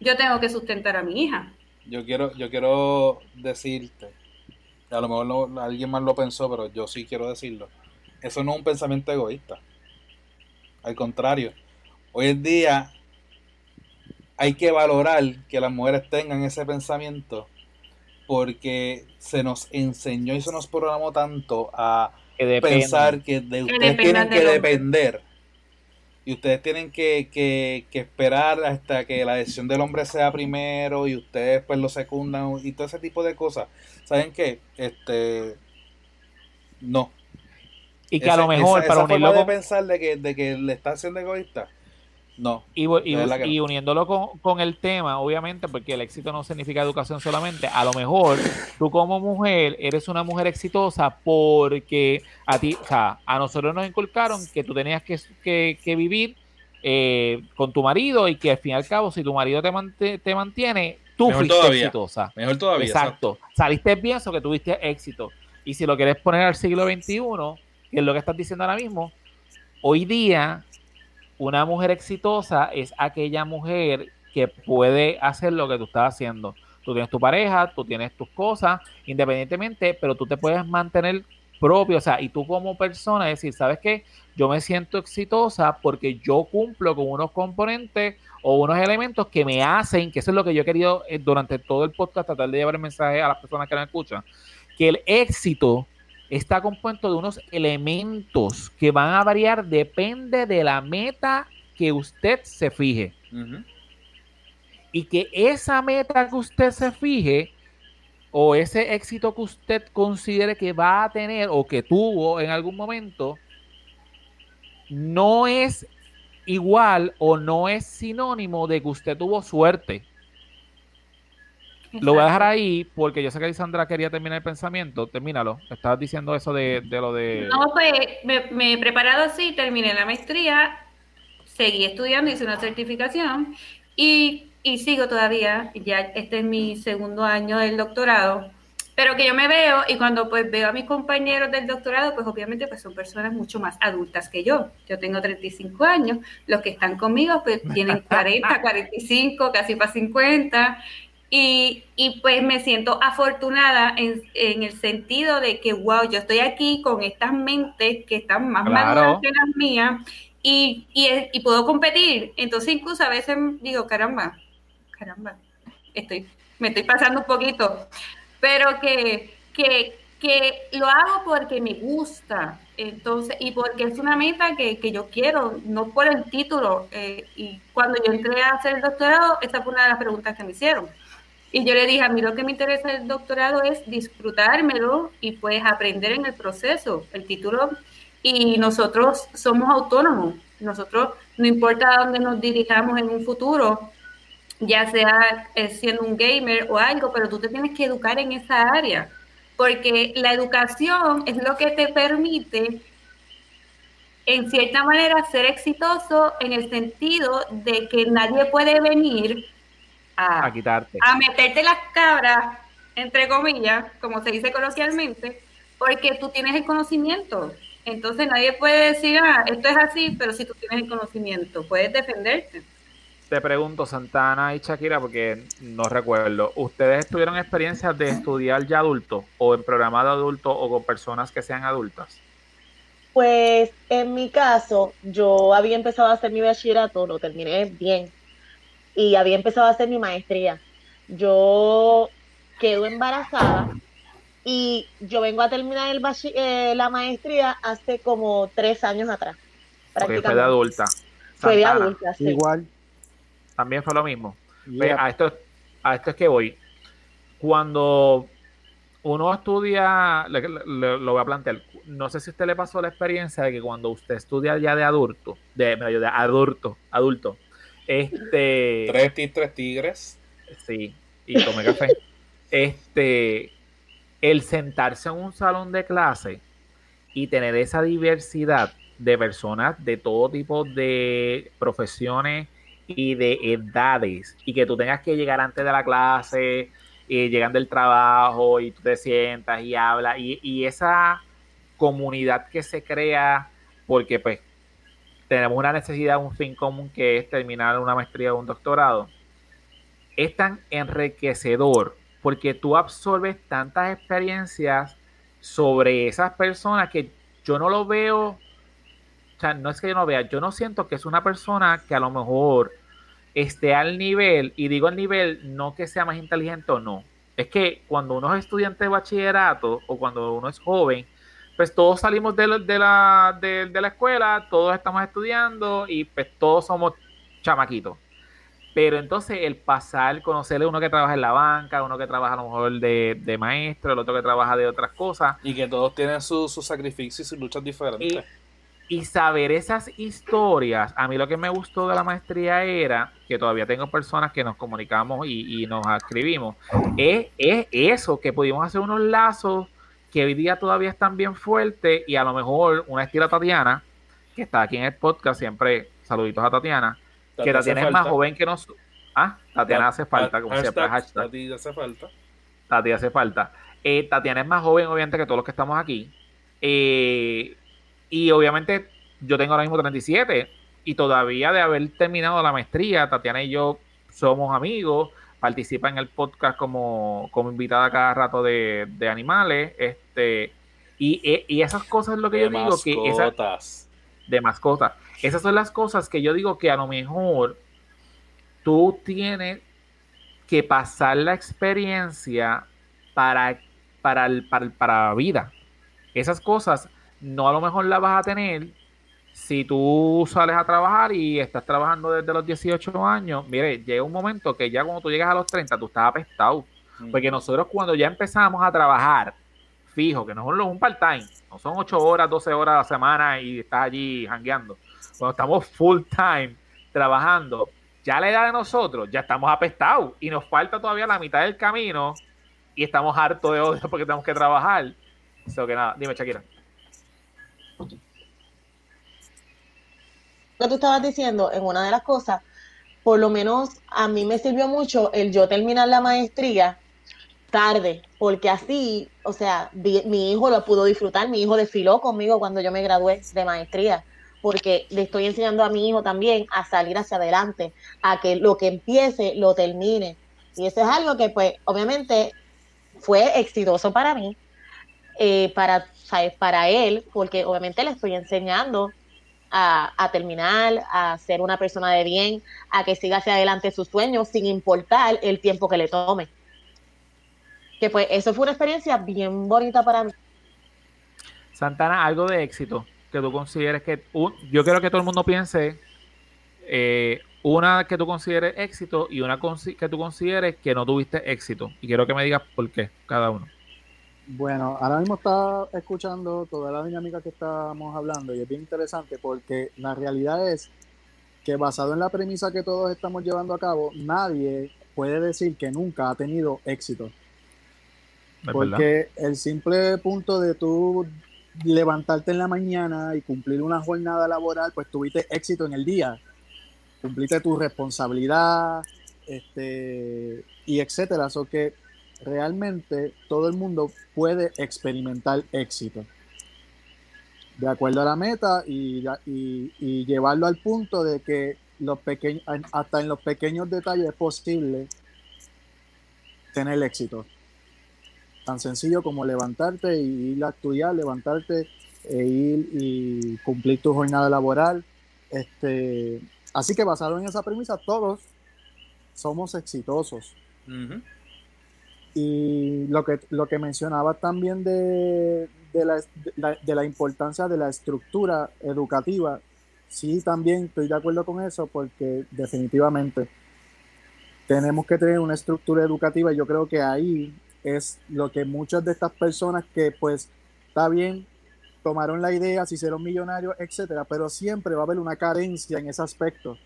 yo tengo que sustentar a mi hija yo quiero, yo quiero decirte, a lo mejor alguien más lo pensó, pero yo sí quiero decirlo. Eso no es un pensamiento egoísta. Al contrario, hoy en día hay que valorar que las mujeres tengan ese pensamiento porque se nos enseñó y se nos programó tanto a pensar que de ustedes tienen que depender y ustedes tienen que, esperar hasta que la decisión del hombre sea primero y ustedes pues lo secundan y todo ese tipo de cosas. ¿Saben qué? Este no. Y que a lo mejor para unirlo de pensar de que, de que le está haciendo egoísta no. Y, uniéndolo con, el tema, obviamente, porque el éxito no significa educación solamente, a lo mejor tú como mujer eres una mujer exitosa porque a ti, o sea, a nosotros nos inculcaron que tú tenías que, vivir eh, con tu marido y que al fin y al cabo, si tu marido te, te mantiene, tú fuiste exitosa. Mejor todavía. Exacto. Saliste bien, o que tuviste éxito. Y si lo quieres poner al siglo XXI, que es lo que estás diciendo ahora mismo, hoy día una mujer exitosa es aquella mujer que puede hacer lo que tú estás haciendo. Tú tienes tu pareja, tú tienes tus cosas, independientemente, pero tú te puedes mantener propio, o sea, y tú como persona decir, ¿sabes qué? Yo me siento exitosa porque yo cumplo con unos componentes o unos elementos que me hacen, que eso es lo que yo he querido eh, durante todo el podcast, tratar de llevar el mensaje a las personas que me escuchan, que el éxito está compuesto de unos elementos que van a variar, depende de la meta que usted se fije. Y que esa meta que usted se fije o ese éxito que usted considere que va a tener o que tuvo en algún momento, no es igual o no es sinónimo de que usted tuvo suerte. Lo voy a dejar ahí porque yo sé que Lisandra quería terminar el pensamiento. Termínalo. Estabas diciendo eso de, de lo de. No, pues me, me he preparado así, terminé la maestría, seguí estudiando, hice una certificación y, y sigo todavía, ya este es mi segundo año del doctorado, pero que yo me veo y cuando pues veo a mis compañeros del doctorado, pues obviamente pues son personas mucho más adultas que yo. Yo tengo 35 años, los que están conmigo pues tienen 40, 45, casi para 50. Y, y, pues me siento afortunada en, en, el sentido de que, wow, yo estoy aquí con estas mentes que están más Claro. maduras que las mías y, y, y puedo competir. Entonces incluso a veces digo, caramba, caramba, estoy, me estoy pasando un poquito, pero que, que, que lo hago porque me gusta. Entonces, y porque es una meta que, que yo quiero, no por el título. Eh, y cuando yo entré a hacer el doctorado, esa fue una de las preguntas que me hicieron. Y yo le dije, a mí lo que me interesa del doctorado es disfrutármelo y pues aprender en el proceso. El título, y nosotros somos autónomos. Nosotros, no importa dónde nos dirijamos en un futuro, ya sea eh, siendo un gamer o algo, pero tú te tienes que educar en esa área, porque la educación es lo que te permite, en cierta manera, ser exitoso en el sentido de que nadie puede venir a, a quitarte. a meterte las cabras, entre comillas, como se dice coloquialmente, porque tú tienes el conocimiento. Entonces nadie puede decir, ah, esto es así, pero si tú tienes el conocimiento, puedes defenderte. Te pregunto, Santana y Shakira, porque no recuerdo, ¿ustedes tuvieron experiencias de estudiar ya adulto o en programa de adulto o con personas que sean adultas? Pues en mi caso, yo había empezado a hacer mi bachillerato, lo terminé bien, y había empezado a hacer mi maestría. Yo quedo embarazada y yo vengo a terminar el eh, la maestría hace como tres años atrás. Fue de adulta. Fue de adulta, sí. Igual. También fue lo mismo. Yeah. A, esto, a esto es que voy. Cuando uno estudia, le, le, lo voy a plantear, no sé si a usted le pasó la experiencia de que cuando usted estudia ya de adulto, de, de adulto, adulto, este... Tres, tres tigres. Sí, y tomé café. [LAUGHS] este, el sentarse en un salón de clase y tener esa diversidad de personas de todo tipo de profesiones y de edades y que tú tengas que llegar antes de la clase y llegan del trabajo y tú te sientas y hablas y, y esa comunidad que se crea porque pues tenemos una necesidad, un fin común que es terminar una maestría o un doctorado. Es tan enriquecedor porque tú absorbes tantas experiencias sobre esas personas que yo no lo veo, o sea, no es que yo no vea, yo no siento que es una persona que a lo mejor esté al nivel, y digo al nivel, no que sea más inteligente o no, es que cuando uno es estudiante de bachillerato o cuando uno es joven, pues todos salimos de la, de la, de, de la escuela, todos estamos estudiando y pues todos somos chamaquitos pero entonces el pasar, conocerle uno que trabaja en la banca, uno que trabaja a lo mejor de, de maestro, el otro que trabaja de otras cosas. Y que todos tienen sus su sacrificios y sus luchas diferentes. Y, y, saber esas historias, a mí lo que me gustó de la maestría era, que todavía tengo personas que nos comunicamos y, y nos escribimos, es, es eso, que pudimos hacer unos lazos que hoy día todavía están bien fuertes y a lo mejor una estilo Tatiana, que está aquí en el podcast, siempre saluditos a Tatiana, que Tatiana es más joven que nosotros. Ah, Tatiana hace falta, como hashtag, siempre. Hashtag. Tati hace falta. Tati hace falta. Eh, Tatiana es más joven, obviamente, que todos los que estamos aquí. Eh, y obviamente, yo tengo ahora mismo 37. Y todavía de haber terminado la maestría, Tatiana y yo somos amigos. Participa en el podcast como, como invitada cada rato de, de animales. Este, y, y, esas cosas es lo que de yo digo. Que esas, mascotas. de mascotas. Esas son las cosas que yo digo que a lo mejor tú tienes que pasar la experiencia para, para, el, para, para la vida. Esas cosas no a lo mejor las vas a tener si tú sales a trabajar y estás trabajando desde los 18 años. Mire, llega un momento que ya cuando tú llegas a los 30 tú estás apestado. Mm. Porque nosotros cuando ya empezamos a trabajar fijo, que no son un part-time, no son 8 horas, 12 horas a la semana y estás allí jangueando cuando estamos full time trabajando, ya a la edad de nosotros, ya estamos apestados y nos falta todavía la mitad del camino y estamos hartos de odio porque tenemos que trabajar. Eso que nada, dime Shakira. Que tú estabas diciendo en una de las cosas, por lo menos a mí me sirvió mucho el yo terminar la maestría tarde, porque así, o sea, mi hijo lo pudo disfrutar, mi hijo desfiló conmigo cuando yo me gradué de maestría, porque le estoy enseñando a mi hijo también a salir hacia adelante, a que lo que empiece lo termine. Y eso es algo que pues obviamente fue exitoso para mí, eh, para, para él, porque obviamente le estoy enseñando a, terminar, a ser una persona de bien, a que siga hacia adelante sus sueños sin importar el tiempo que le tome. Que pues eso fue una experiencia bien bonita para mí. Santana, algo de éxito que tú consideres que... yo quiero que todo el mundo piense eh, una que tú consideres éxito y una que tú consideres que no tuviste éxito. Y quiero que me digas por qué, cada uno. Bueno, ahora mismo está escuchando toda la dinámica que estamos hablando y es bien interesante porque la realidad es que basado en la premisa que todos estamos llevando a cabo, nadie puede decir que nunca ha tenido éxito. Porque el simple punto de tú levantarte en la mañana y cumplir una jornada laboral, pues tuviste éxito en el día. Cumpliste tu responsabilidad, este, y etcétera. So que realmente todo el mundo puede experimentar éxito. De acuerdo a la meta y, llevarlo al punto de que los pequeños, hasta en los pequeños detalles es posible tener éxito. Tan sencillo como levantarte y ir a estudiar, levantarte e ir y cumplir tu jornada laboral. Este, así que basado en esa premisa, todos somos exitosos. Y lo que, lo que mencionaba también de, de, la, de, importancia de la estructura educativa, sí también estoy de acuerdo con eso porque definitivamente tenemos que tener una estructura educativa yo creo que ahí es lo que muchas de estas personas que pues está bien, tomaron la idea, se hicieron millonarios, etcétera, pero siempre va a haber una carencia en ese aspecto.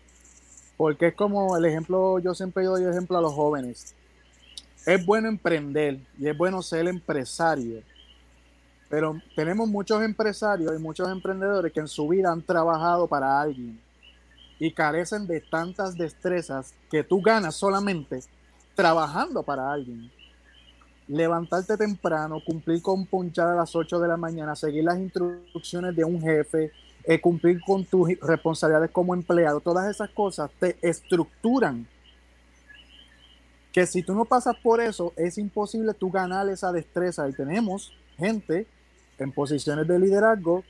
Porque es como el ejemplo, yo siempre doy ejemplo a los jóvenes. Es bueno emprender y es bueno ser empresario, pero tenemos muchos empresarios y muchos emprendedores que en su vida han trabajado para alguien y carecen de tantas destrezas que tú ganas solamente trabajando para alguien levantarte temprano, cumplir con ponchar a las 8 de la mañana, seguir las instrucciones de un jefe, eh, cumplir con tus responsabilidades como empleado, todas esas cosas te estructuran. Que si tú no pasas por eso, es imposible tú ganar esa destreza. Y tenemos gente en posiciones de liderazgo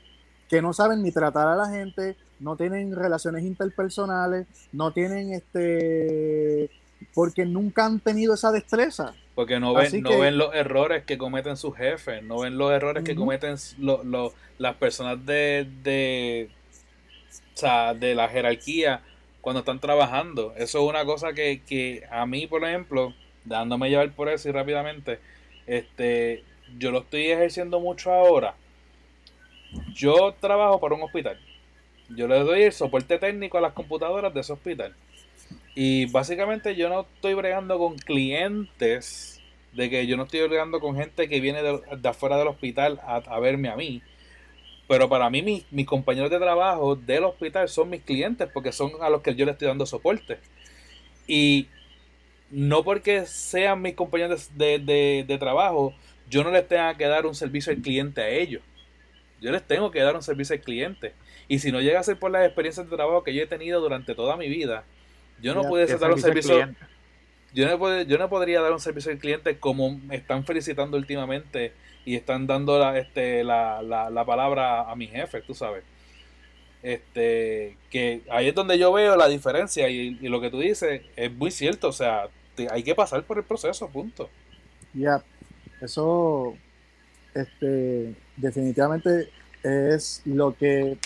que no saben ni tratar a la gente, no tienen relaciones interpersonales, no tienen este, porque nunca han tenido esa destreza. Porque no ven, no ven los errores que cometen sus jefes, no ven los errores que cometen las personas de, de, de la jerarquía cuando están trabajando. Eso es una cosa que, que a mí, por ejemplo, dándome llevar por eso y rápidamente, este, yo lo estoy ejerciendo mucho ahora. Yo trabajo para un hospital. Yo le doy el soporte técnico a las computadoras de ese hospital. Y básicamente yo no estoy bregando con clientes, de que yo no estoy bregando con gente que viene de, afuera del hospital a, verme a mí. Pero para mí mis, compañeros de trabajo del hospital son mis clientes porque son a los que yo le estoy dando soporte. Y no porque sean mis compañeros de, de, de trabajo, yo no les tenga que dar un servicio al cliente a ellos. Yo les tengo que dar un servicio al cliente. Y si no llega a ser por las experiencias de trabajo que yo he tenido durante toda mi vida, yo no pudiese dar un servicio. Yo no, yo no podría dar un servicio al cliente como me están felicitando últimamente y están dando la, este, la, la, palabra a mi jefe, tú sabes. Este, que ahí es donde yo veo la diferencia y, lo que tú dices es muy cierto, o sea, hay que pasar por el proceso, punto. Ya, eso este, definitivamente es lo que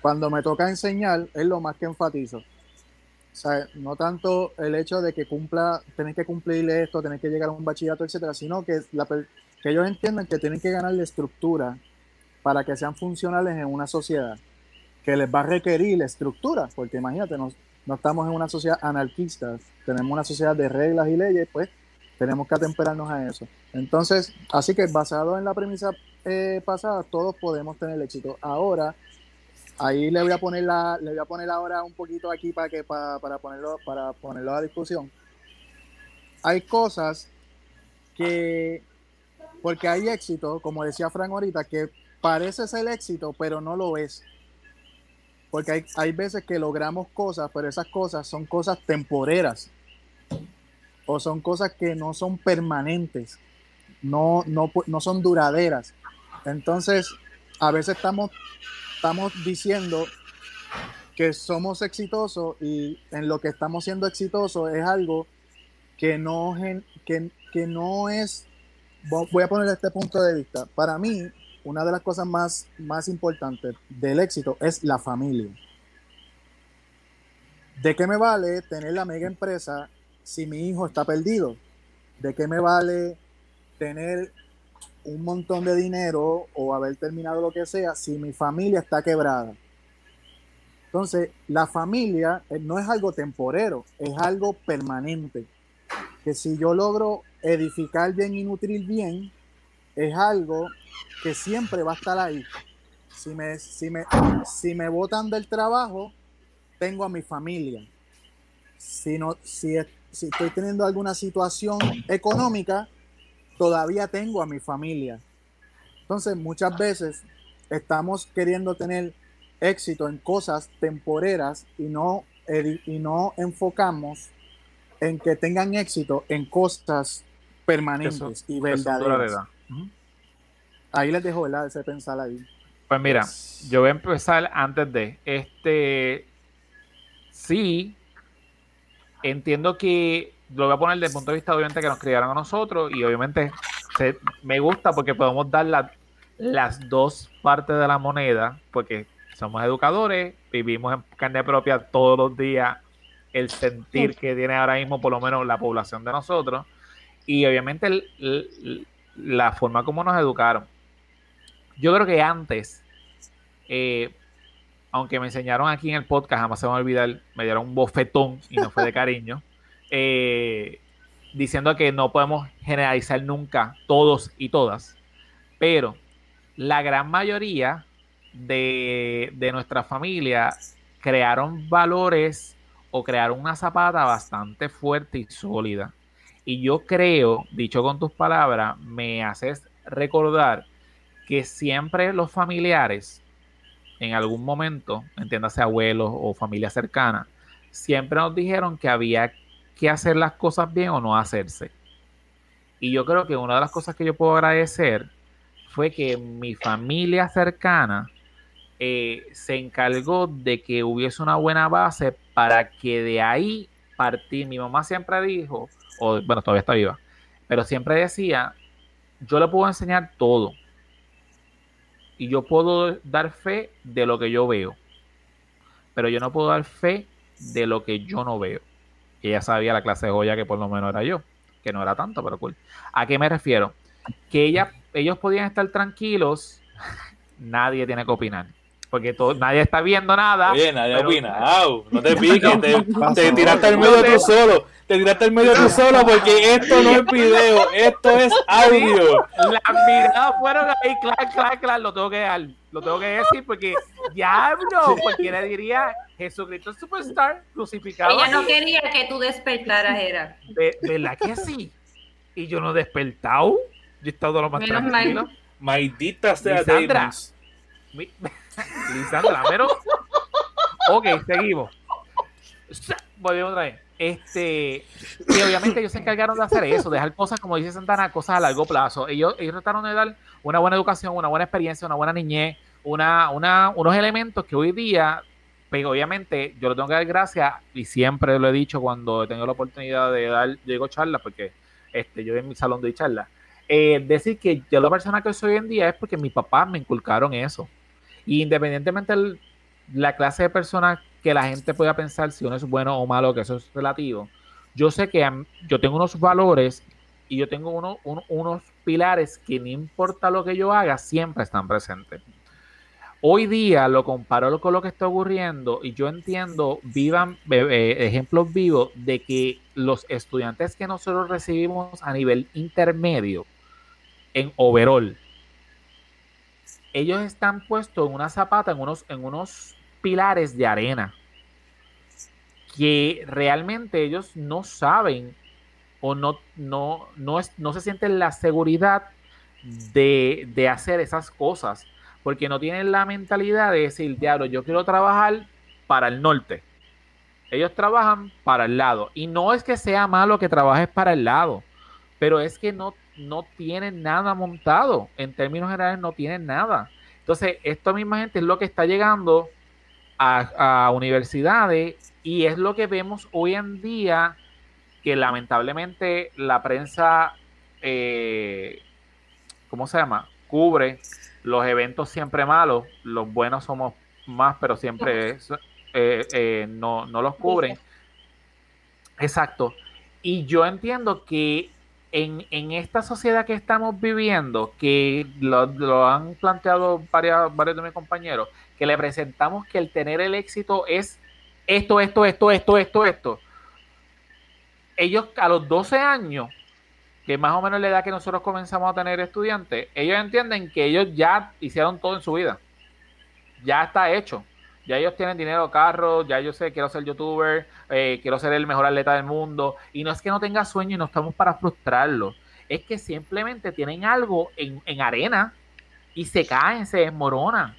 cuando me toca enseñar es lo más que enfatizo. O sea, no tanto el hecho de que cumpla, tener que cumplir esto, tener que llegar a un bachillerato, etcétera, sino que, la, que ellos entiendan que tienen que ganar la estructura para que sean funcionales en una sociedad que les va a requerir la estructura, porque imagínate, no estamos en una sociedad anarquista, tenemos una sociedad de reglas y leyes, pues tenemos que atemperarnos a eso. Entonces, así que basado en la premisa eh, pasada, todos podemos tener éxito. Ahora, ahí le voy a poner la, le voy a poner ahora un poquito aquí para que para, para ponerlo para ponerlo a discusión. Hay cosas que porque hay éxito, como decía Frank ahorita, que parece ser éxito, pero no lo es. Porque hay, hay veces que logramos cosas, pero esas cosas son cosas temporeras o son cosas que no son permanentes, no, no, no son duraderas. Entonces, a veces estamos, estamos diciendo que somos exitosos y en lo que estamos siendo exitosos es algo que no, que, que no es, voy a poner este punto de vista, para mí una de las cosas más, más importantes del éxito es la familia. ¿De qué me vale tener la mega empresa si mi hijo está perdido? ¿De qué me vale tener un montón de dinero o haber terminado lo que sea si mi familia está quebrada? Entonces, la familia eh, no es algo temporero, es algo permanente. Que si yo logro edificar bien y nutrir bien, es algo que siempre va a estar ahí. Si me, si me, si me botan del trabajo, tengo a mi familia. Si, no, si, estoy teniendo alguna situación económica, todavía tengo a mi familia. Entonces, muchas veces estamos queriendo tener éxito en cosas temporeras y no, y no enfocamos en que tengan éxito en cosas permanentes y verdaderas. Ahí les dejo, ¿verdad? Ese pensar ahí. Pues mira, yo voy a empezar antes de. Este. Sí. Entiendo que lo voy a poner desde el punto de vista, obviamente, que nos criaron a nosotros. Y obviamente me gusta porque podemos dar las dos partes de la moneda. Porque somos educadores, vivimos en carne propia todos los días el sentir que tiene ahora mismo, por lo menos, la población de nosotros. Y obviamente la forma como nos educaron yo creo que antes, eh, aunque me enseñaron aquí en el podcast, jamás se me va a olvidar, me dieron un bofetón y no fue de [LAUGHS] cariño, eh, diciendo que no podemos generalizar nunca todos y todas, pero la gran mayoría de, de nuestra familia crearon valores o crearon una zapata bastante fuerte y sólida. Y yo creo, dicho con tus palabras, me haces recordar que siempre los familiares, en algún momento, entiéndase abuelos o familia cercana, siempre nos dijeron que había que hacer las cosas bien o no hacerse. Y yo creo que una de las cosas que yo puedo agradecer fue que mi familia cercana eh, se encargó de que hubiese una buena base para que de ahí partir. Mi mamá siempre dijo, bueno, todavía está viva, pero siempre decía, yo le puedo enseñar todo, y yo puedo dar fe de lo que yo veo, pero yo no puedo dar fe de lo que yo no veo. Ella sabía la clase de joya que por lo menos era yo, que no era tanto, pero cool. ¿A qué me refiero? Que ella, ellos podían estar tranquilos, [LAUGHS] nadie tiene que opinar porque todo, nadie está viendo nada. Oye, nadie opina. no te [LAUGHS] piques, te, tiraste al medio tú solo. Te tiraste al medio tú solo porque esto no es video, esto es audio. Las miradas fueron ahí, claro, claro, claro, lo tengo que dar, lo tengo que decir porque diablo, cualquiera diría Jesucristo Superstar crucificado. Ella no quería que tú despertaras, era. ¿Verdad que sí? Y yo no he despertado. Yo he estado lo más Menos tranquilo. Maldita sea [LAUGHS] Lisandra, pero. Ok, seguimos. Volvemos otra vez. Este, y obviamente ellos se encargaron de hacer eso, dejar cosas, como dice Santana, cosas a largo plazo. Ellos, ellos trataron de dar una buena educación, una buena experiencia, una buena niñez, una, una, unos elementos que hoy día, pues obviamente, yo le tengo que dar gracias, y siempre lo he dicho cuando he tenido la oportunidad de dar, yo digo charlas, porque este, yo en mi salón doy charlas. Eh, decir que yo la persona que soy hoy en día es porque mis papás me inculcaron eso. Y independientemente de la clase de personas que la gente pueda pensar si uno es bueno o malo, que eso es relativo, yo sé que yo tengo unos valores y yo tengo unos pilares que no importa lo que yo haga, siempre están presentes. hoy día lo comparo con lo que está ocurriendo y yo entiendo, vivan eh, ejemplos vivos de que los estudiantes que nosotros recibimos a nivel intermedio, en overall, ellos están puestos en una zapata, en unos, en unos pilares de arena, que realmente ellos no saben o no, no, no, no se sienten la seguridad de, de hacer esas cosas porque no tienen la mentalidad de decir, diablo, yo quiero trabajar para el norte. Ellos trabajan para el lado. Y no es que sea malo que trabajes para el lado, pero es que no, no tienen nada montado. En términos generales, no tienen nada. Entonces, esta misma gente es lo que está llegando a, universidades y es lo que vemos hoy en día que lamentablemente la prensa, eh, ¿cómo se llama? Cubre los eventos siempre malos, los buenos somos más, pero siempre eh, eh, no, los cubren. Exacto. Y yo entiendo que en, esta sociedad que estamos viviendo, que lo, han planteado varios, varios de mis compañeros, que le presentamos que el tener el éxito es esto, esto, esto, esto, esto, esto. Ellos a los 12 años que más o menos la edad que nosotros comenzamos a tener estudiantes, ellos entienden que ellos ya hicieron todo en su vida. Ya está hecho. Ya ellos tienen dinero, carros, ya yo sé, quiero ser youtuber, eh, quiero ser el mejor atleta del mundo. Y no es que no tenga sueño y no estamos para frustrarlo. Es que simplemente tienen algo en, arena y se caen, se desmoronan.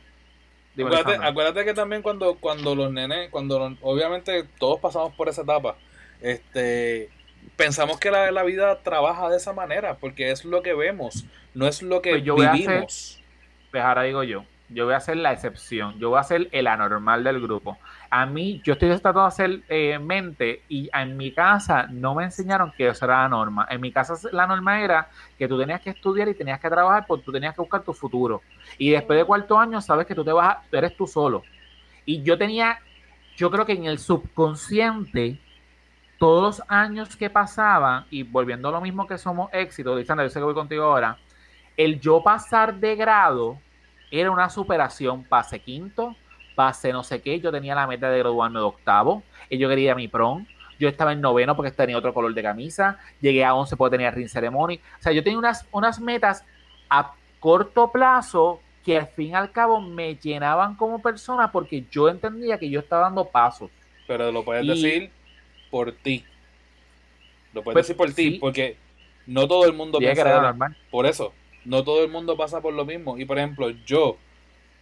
Acuérdate, que también cuando, cuando los nenes, cuando obviamente todos pasamos por esa etapa, este pensamos que la, la, vida trabaja de esa manera, porque es lo que vemos, no es lo que pues yo vivimos. pues ahora digo yo, yo voy a ser la excepción, yo voy a ser el anormal del grupo. A mí, yo estoy tratando de hacer eh, mente y en mi casa no me enseñaron que eso era la norma. En mi casa la norma era que tú tenías que estudiar y tenías que trabajar porque tú tenías que buscar tu futuro. Y después de cuarto año sabes que tú te vas, a, eres tú solo. Y yo tenía, yo creo que en el subconsciente todos los años que pasaban, y volviendo a lo mismo que somos éxitos, Lisandra, yo sé que voy contigo ahora, el yo pasar de grado era una superación. Pase quinto, pase no sé qué, yo tenía la meta de graduarme de octavo, y yo quería mi prom, yo estaba en noveno porque tenía otro color de camisa, llegué a once porque tenía ring ceremony, o sea, yo tenía unas, unas metas a corto plazo que al fin y al cabo me llenaban como persona porque yo entendía que yo estaba dando pasos. Pero lo puedes decir por ti. Lo puedes pues, decir por ti, porque no todo el mundo piensa por eso. No todo el mundo pasa por lo mismo. Y por ejemplo, yo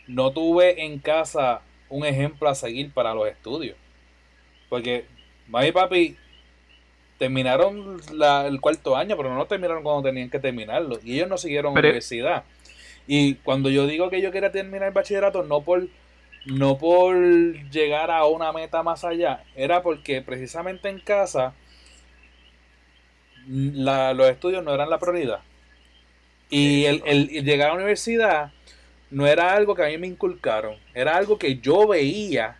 no tuve en casa un ejemplo a seguir para los estudios. Porque mami y papi terminaron el cuarto año, pero no lo terminaron cuando tenían que terminarlo. Y ellos no siguieron universidad. Y cuando yo digo que yo quería terminar el bachillerato, no por no por llegar a una meta más allá, era porque precisamente en casa los estudios no eran la prioridad. Y el, llegar a la universidad no era algo que a mí me inculcaron, era algo que yo veía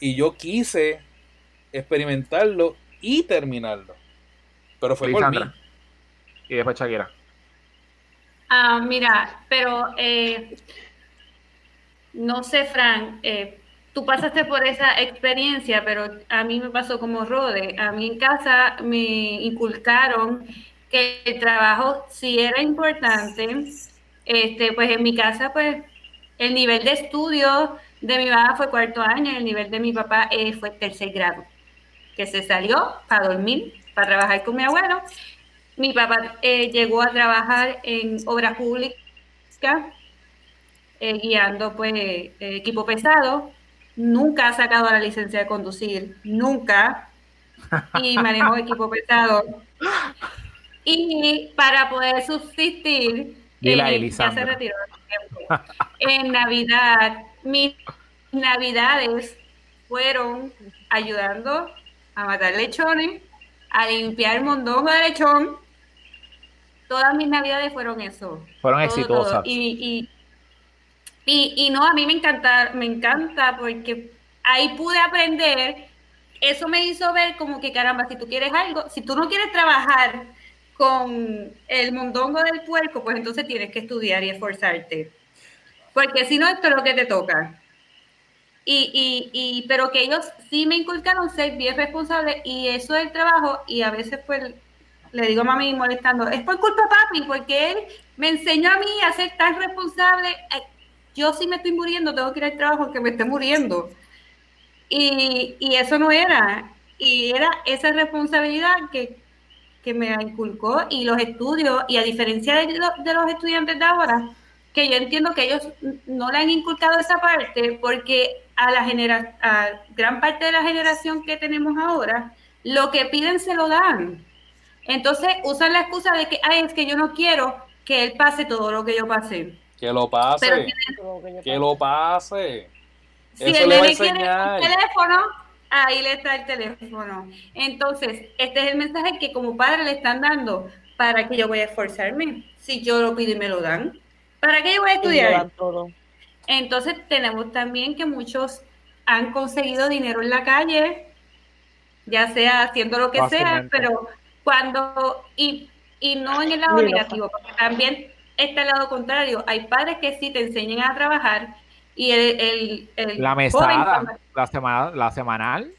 y yo quise experimentarlo y terminarlo. Pero fue por mí. Y después Shakira. Ah, mira, pero eh, no sé, Fran, eh, tú pasaste por esa experiencia, pero a mí me pasó como Rode. A mí en casa me inculcaron que el trabajo sí era importante. Este, pues en mi casa, pues el nivel de estudio de mi mamá fue cuarto año el nivel de mi papá eh, fue tercer grado, que se salió para dormir, para trabajar con mi abuelo. Mi papá eh, llegó a trabajar en obras públicas eh, guiando pues equipo pesado, nunca ha sacado la licencia de conducir, nunca, [LAUGHS] y manejó equipo pesado. Y para poder subsistir, eh, ya se retiró en Navidad, mis navidades fueron ayudando a matar lechones, a limpiar mondongo de lechón. Todas mis navidades fueron eso. Fueron exitosas. y, y, y no, a mí me encanta, me encanta porque ahí pude aprender, eso me hizo ver como que caramba, si tú quieres algo, si tú no quieres trabajar con el mondongo del puerco, pues entonces tienes que estudiar y esforzarte. porque si no, esto es lo que te toca. Y, y, y, pero que ellos sí me inculcaron ser bien responsables y eso es el trabajo y a veces pues le digo a mami molestando, es por culpa de papi, porque él me enseñó a mí a ser tan responsable. Yo sí me estoy muriendo, tengo que ir al trabajo aunque me esté muriendo. Y, y eso no era. Y era esa responsabilidad que, que me inculcó y los estudios, y a diferencia de, de los estudiantes de ahora, que yo entiendo que ellos no le han inculcado esa parte porque a la genera a gran parte de la generación que tenemos ahora, lo que piden se lo dan. Entonces usan la excusa de que, ay, es que yo no quiero que él pase todo lo que yo pasé. Que lo pase. que lo pase. Si el nene quiere un teléfono, ahí le está el teléfono. Entonces, este es el mensaje que como padre le están dando. ¿Para que yo voy a esforzarme? Si yo lo pido y me lo dan. ¿Para qué yo voy a estudiar? Entonces, tenemos también que muchos han conseguido dinero en la calle, ya sea haciendo lo que sea, pero cuando, y, y no en el lado negativo, porque también está el lado contrario. Hay padres que sí te enseñan a trabajar y el, el, la mesada, la, semana, la semanal.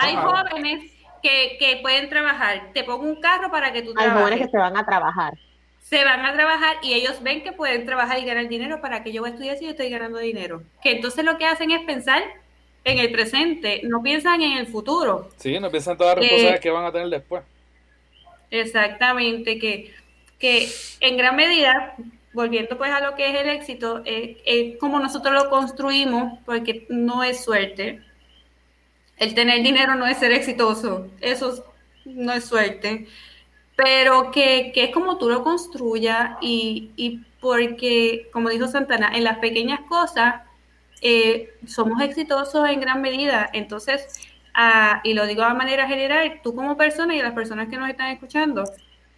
hay jóvenes que, que, pueden trabajar. Te pongo un carro para que tú trabajes. Hay jóvenes que se van a trabajar. Se van a trabajar y ellos ven que pueden trabajar y ganar dinero para que yo voy a estudiar si yo estoy ganando dinero. Que entonces lo que hacen es pensar en el presente, no piensan en el futuro. Sí, no piensan todas las responsabilidades que van a tener después. Exactamente, que, que en gran medida, volviendo pues a lo que es el éxito, es como nosotros lo construimos, porque no es suerte. El tener dinero no es ser exitoso, eso no es suerte, pero que, que es como tú lo construyas y, y porque, como dijo Santana, en las pequeñas cosas eh, somos exitosos en gran medida. Entonces, y lo digo de manera general, tú como persona y las personas que nos están escuchando,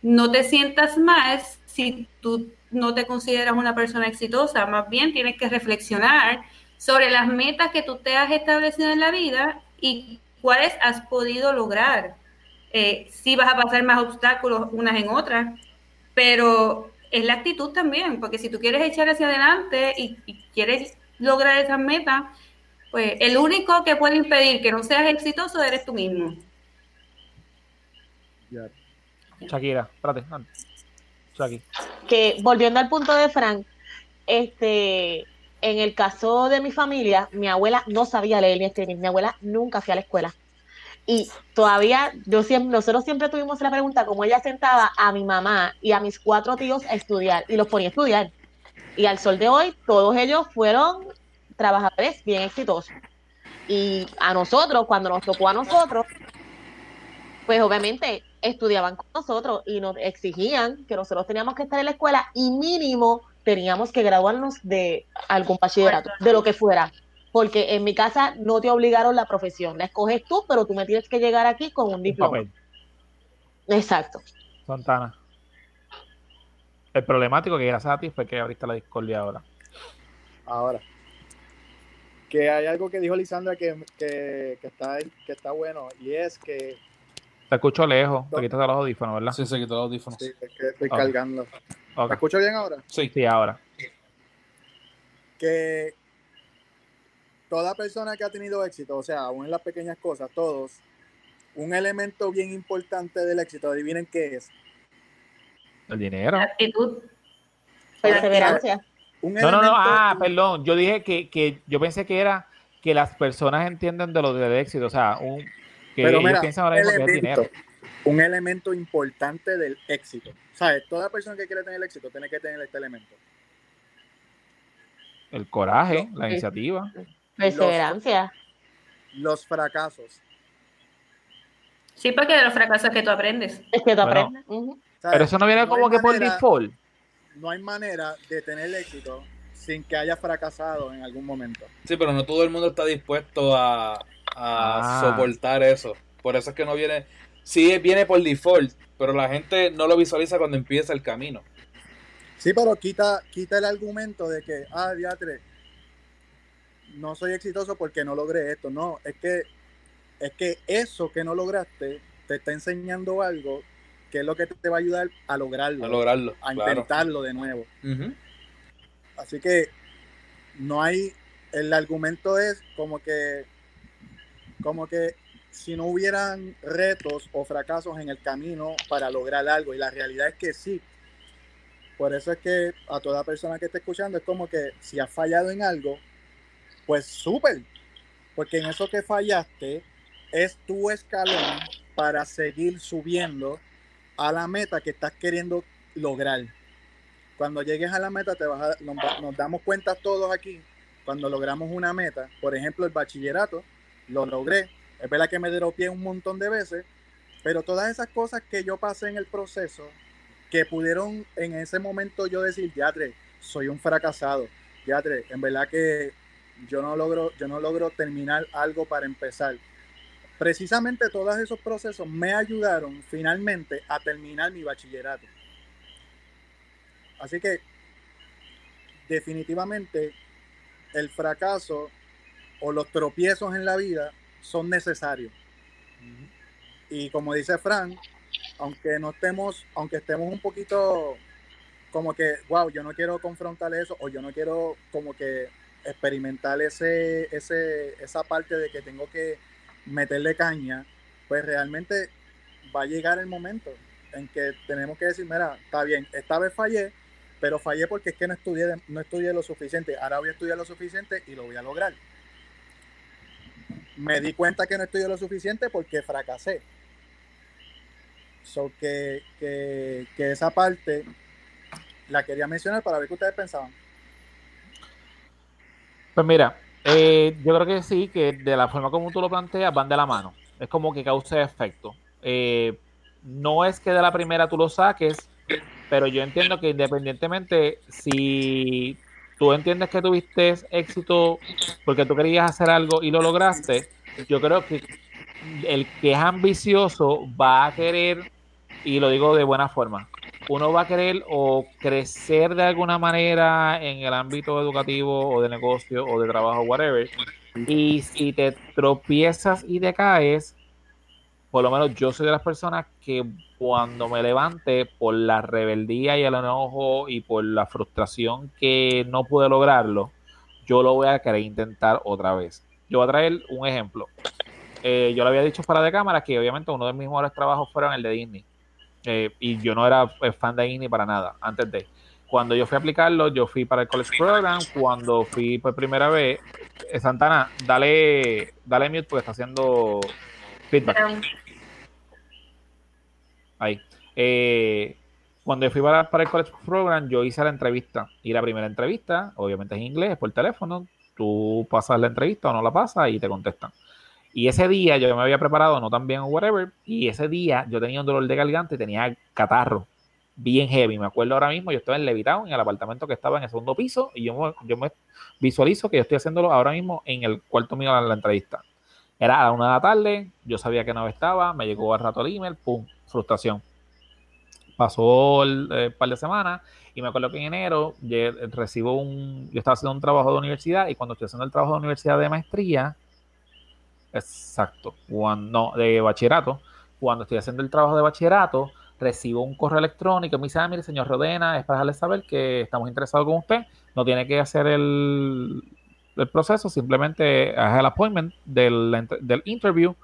no te sientas más si tú no te consideras una persona exitosa, más bien tienes que reflexionar sobre las metas que tú te has establecido en la vida y cuáles has podido lograr. Eh, si vas a pasar más obstáculos unas en otras, pero es la actitud también, porque si tú quieres echar hacia adelante y, y quieres lograr esas metas, pues el único que puede impedir que no seas exitoso eres tú mismo. Shakira, espérate, Shakira. Que volviendo al punto de Frank, este, en el caso de mi familia, mi abuela no sabía leer ni escribir, mi abuela nunca fue a la escuela. Y todavía, yo siempre, nosotros siempre tuvimos la pregunta cómo ella sentaba a mi mamá y a mis cuatro tíos a estudiar y los ponía a estudiar. Y al sol de hoy, todos ellos fueron trabajadores bien exitosos. Y a nosotros, cuando nos tocó a nosotros, pues obviamente estudiaban con nosotros y nos exigían que nosotros teníamos que estar en la escuela y mínimo teníamos que graduarnos de algún bachillerato, de lo que fuera. Porque en mi casa no te obligaron la profesión, la escoges tú, pero tú me tienes que llegar aquí con un diploma. Exacto. Santana. El problemático que gracias a ti fue que ahorita la discordia ahora. Ahora. Que hay algo que dijo Lisandra que, está, que está bueno y es que... Te escucho lejos, te quitas los audífonos, ¿verdad? Sí, se quitó los audífonos. Sí, es que estoy cargando. ¿Me escucho bien ahora? Sí. Sí, ahora. Que toda persona que ha tenido éxito, o sea, aún en las pequeñas cosas, todos, un elemento bien importante del éxito, adivinen qué es, el dinero. actitud. Perseverancia. No, no, no, ah, perdón, yo dije que, que, yo pensé que era que las personas entienden de lo del éxito, o sea, un, que Pero mira, piensan ahora mismo que es dinero. Un elemento importante del éxito. ¿Sabes? Toda persona que quiere tener éxito tiene que tener este elemento. El coraje, la iniciativa. Perseverancia. Los, los, fracasos. Sí, porque de los fracasos que tú aprendes. Es que tú aprendes. Pero eso no viene como que por default. No hay manera de tener éxito sin que haya fracasado en algún momento. Sí, pero no todo el mundo está dispuesto a, ah. soportar eso. Por eso es que no viene. Sí, viene por default, pero la gente no lo visualiza cuando empieza el camino. Sí, pero quita, quita el argumento de que, ah, diatre, no soy exitoso porque no logré esto. No, es que, es que eso que no lograste te está enseñando algo que es lo que te va a ayudar a lograrlo. A lograrlo. A intentarlo de nuevo. Así que no hay, el argumento es como que, como que si no hubieran retos o fracasos en el camino para lograr algo, y la realidad es que sí. Por eso es que a toda persona que esté escuchando es como que si has fallado en algo, pues súper, porque en eso que fallaste es tu escalón para seguir subiendo a la meta que estás queriendo lograr. Cuando llegues a la meta, te vas nos, damos cuenta todos aquí, cuando logramos una meta, por ejemplo, el bachillerato, lo logré. Es verdad que me pie un montón de veces, pero todas esas cosas que yo pasé en el proceso, que pudieron en ese momento yo decir, Yatre, soy un fracasado. Yatre, en verdad que yo no logro, yo no logro terminar algo para empezar. Precisamente todos esos procesos me ayudaron finalmente a terminar mi bachillerato. Así que definitivamente el fracaso o los tropiezos en la vida son necesarios. Y como dice Frank, aunque no estemos, aunque estemos un poquito como que, wow, yo no quiero confrontar eso o yo no quiero como que experimentar ese, ese, esa parte de que tengo que meterle caña, pues realmente va a llegar el momento en que tenemos que decir, mira, está bien, esta vez fallé, pero fallé porque es que no estudié, no estudié lo suficiente. Ahora voy a estudiar lo suficiente y lo voy a lograr. Me di cuenta que no estudié lo suficiente porque fracasé. So que, que, esa parte la quería mencionar para ver qué ustedes pensaban. Pues mira, eh, yo creo que sí, que de la forma como tú lo planteas, van de la mano. Es como que causa efecto. Eh, no es que de la primera tú lo saques, pero yo entiendo que independientemente, si tú entiendes que tuviste éxito porque tú querías hacer algo y lo lograste, yo creo que el que es ambicioso va a querer, y lo digo de buena forma, uno va a querer o crecer de alguna manera en el ámbito educativo o de negocio o de trabajo, whatever. Y si te tropiezas y te caes, por lo menos yo soy de las personas que cuando me levante por la rebeldía y el enojo y por la frustración que no pude lograrlo, yo lo voy a querer intentar otra vez. Yo voy a traer un ejemplo. Eh, yo le había dicho fuera de cámara que obviamente uno de mis mejores trabajos fueron el de Disney. Eh, y yo no era eh, fan de Disney para nada, antes de. Cuando yo fui a aplicarlo, yo fui para el College Program. Cuando fui por primera vez, Santana, dale, dale mute porque está haciendo feedback. Ahí. cuando yo fui para, para, el College Program, yo hice la entrevista. Y la primera entrevista, obviamente es en inglés, por teléfono. Tú pasas la entrevista o no la pasas y te contestan. Y ese día yo me había preparado, no tan bien o whatever, y ese día yo tenía un dolor de garganta y tenía catarro bien heavy. Me acuerdo ahora mismo, yo estaba en Levitown, en el apartamento que estaba en el segundo piso, y yo yo me visualizo que yo estoy haciéndolo ahora mismo en el cuarto mío de la entrevista. Era a la una de la tarde, yo sabía que no estaba, me llegó al rato el email, pum, frustración. Pasó el eh, par de semanas y me acuerdo que en enero recibo un, yo estaba haciendo un trabajo de universidad y cuando estoy haciendo el trabajo de universidad de maestría, Exacto. Cuando, de bachillerato. Cuando estoy haciendo el trabajo de bachillerato, recibo un correo electrónico. Me dice, ah, mire, señor Rodena, es para dejarle saber que estamos interesados con usted. No tiene que hacer el, el proceso, simplemente el appointment del, del interview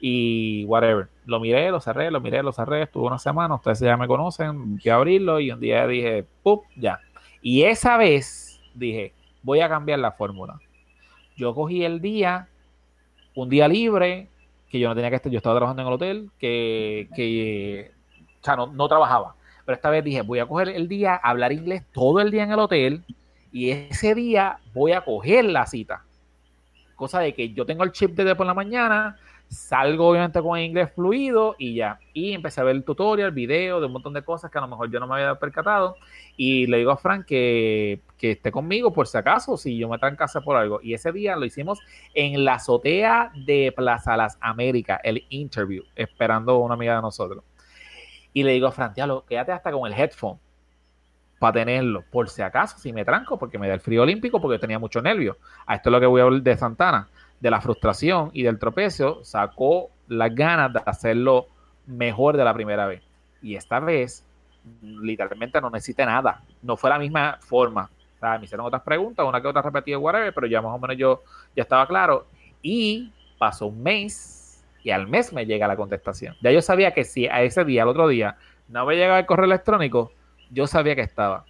y whatever. Lo miré, lo cerré, lo miré, lo cerré. Estuve una semana, ustedes ya me conocen, fui abrirlo y un día dije, ¡pup! Ya. Y esa vez dije, voy a cambiar la fórmula. Yo cogí el día un día libre, que yo no tenía que estar, yo estaba trabajando en el hotel, que, que o sea, no, no, trabajaba. Pero esta vez dije, voy a coger el día, hablar inglés todo el día en el hotel, y ese día voy a coger la cita. Cosa de que yo tengo el chip desde por la mañana, salgo obviamente con inglés fluido y ya. Y empecé a ver el tutorial, video de un montón de cosas que a lo mejor yo no me había percatado. Y le digo a Frank que, que esté conmigo por si acaso, si yo me casa por algo. Y ese día lo hicimos en la azotea de Plaza Las Américas, el interview, esperando a una amiga de nosotros. Y le digo a Frank, lo quédate hasta con el headphone para tenerlo, por si acaso, si me tranco, porque me da el frío olímpico, porque tenía mucho nervio. A esto es lo que voy a hablar de Santana de la frustración y del tropecio, sacó las ganas de hacerlo mejor de la primera vez. Y esta vez, literalmente no necesité nada. No fue la misma forma. O sea, me hicieron otras preguntas, una que otra repetida, whatever, pero ya más o menos yo ya estaba claro. Y pasó un mes y al mes me llega la contestación. Ya yo sabía que si a ese día, al otro día, no me llegaba el correo electrónico, yo sabía que estaba.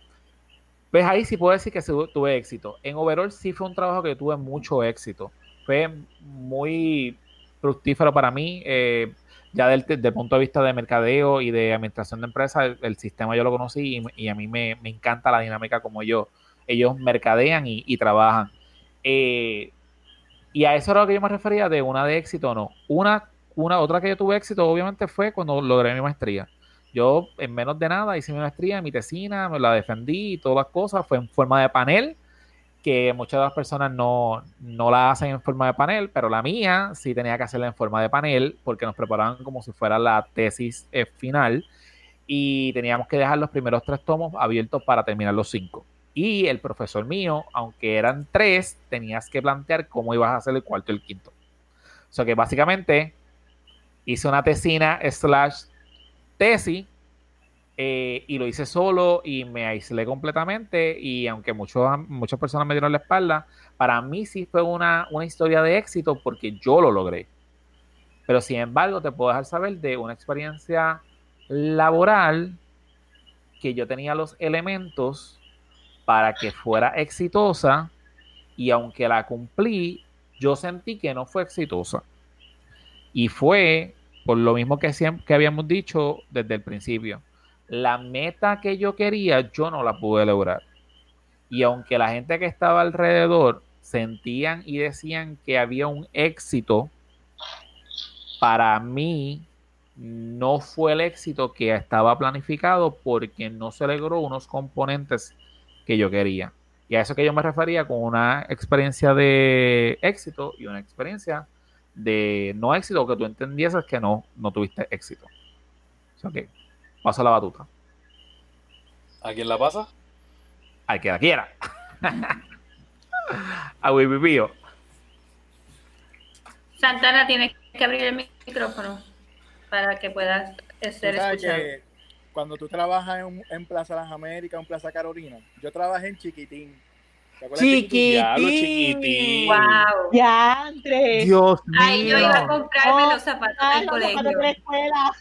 Pues ahí sí puedo decir que tuve éxito. En overall sí fue un trabajo que tuve mucho éxito. Fue muy fructífero para mí. Eh, ya desde el punto de vista de mercadeo y de administración de empresas, el, sistema yo lo conocí y, a mí me, encanta la dinámica como yo, ellos mercadean y, trabajan. Eh, y a eso era lo que yo me refería de una de éxito o no. Una, una otra que yo tuve éxito, obviamente, fue cuando logré mi maestría. Yo en menos de nada hice mi maestría, mi tesina, me la defendí y todas las cosas. Fue en forma de panel, que muchas de las personas no, no la hacen en forma de panel, pero la mía sí tenía que hacerla en forma de panel porque nos preparaban como si fuera la tesis eh, final y teníamos que dejar los primeros tres tomos abiertos para terminar los cinco. Y el profesor mío, aunque eran tres, tenías que plantear cómo ibas a hacer el cuarto y el quinto. O sea que básicamente hice una tesina slash tesis eh, y lo hice solo y me aislé completamente y aunque muchas personas me dieron la espalda, para mí sí fue una, una historia de éxito porque yo lo logré. Pero sin embargo te puedo dejar saber de una experiencia laboral que yo tenía los elementos para que fuera exitosa y aunque la cumplí, yo sentí que no fue exitosa. Y fue por lo mismo que, siempre, que habíamos dicho desde el principio. La meta que yo quería, yo no la pude lograr. Y aunque la gente que estaba alrededor sentían y decían que había un éxito, para mí no fue el éxito que estaba planificado porque no se logró unos componentes que yo quería. Y a eso que yo me refería con una experiencia de éxito y una experiencia de no éxito, que tú entendieses que no, no tuviste éxito. O sea que pasa la batuta. ¿A quién la pasa? Al que la quiera. [LAUGHS] a Wibibio. Santana, tienes que abrir el micrófono para que puedas ser escuchado. cuando tú trabajas en, en Plaza Las Américas, en Plaza Carolina, yo trabajé en Chiquitín Chiquitín. Wow. Ya, Andrés. Dios mío. Ay, yo iba a comprarme los zapatos del colegio. De la escuela.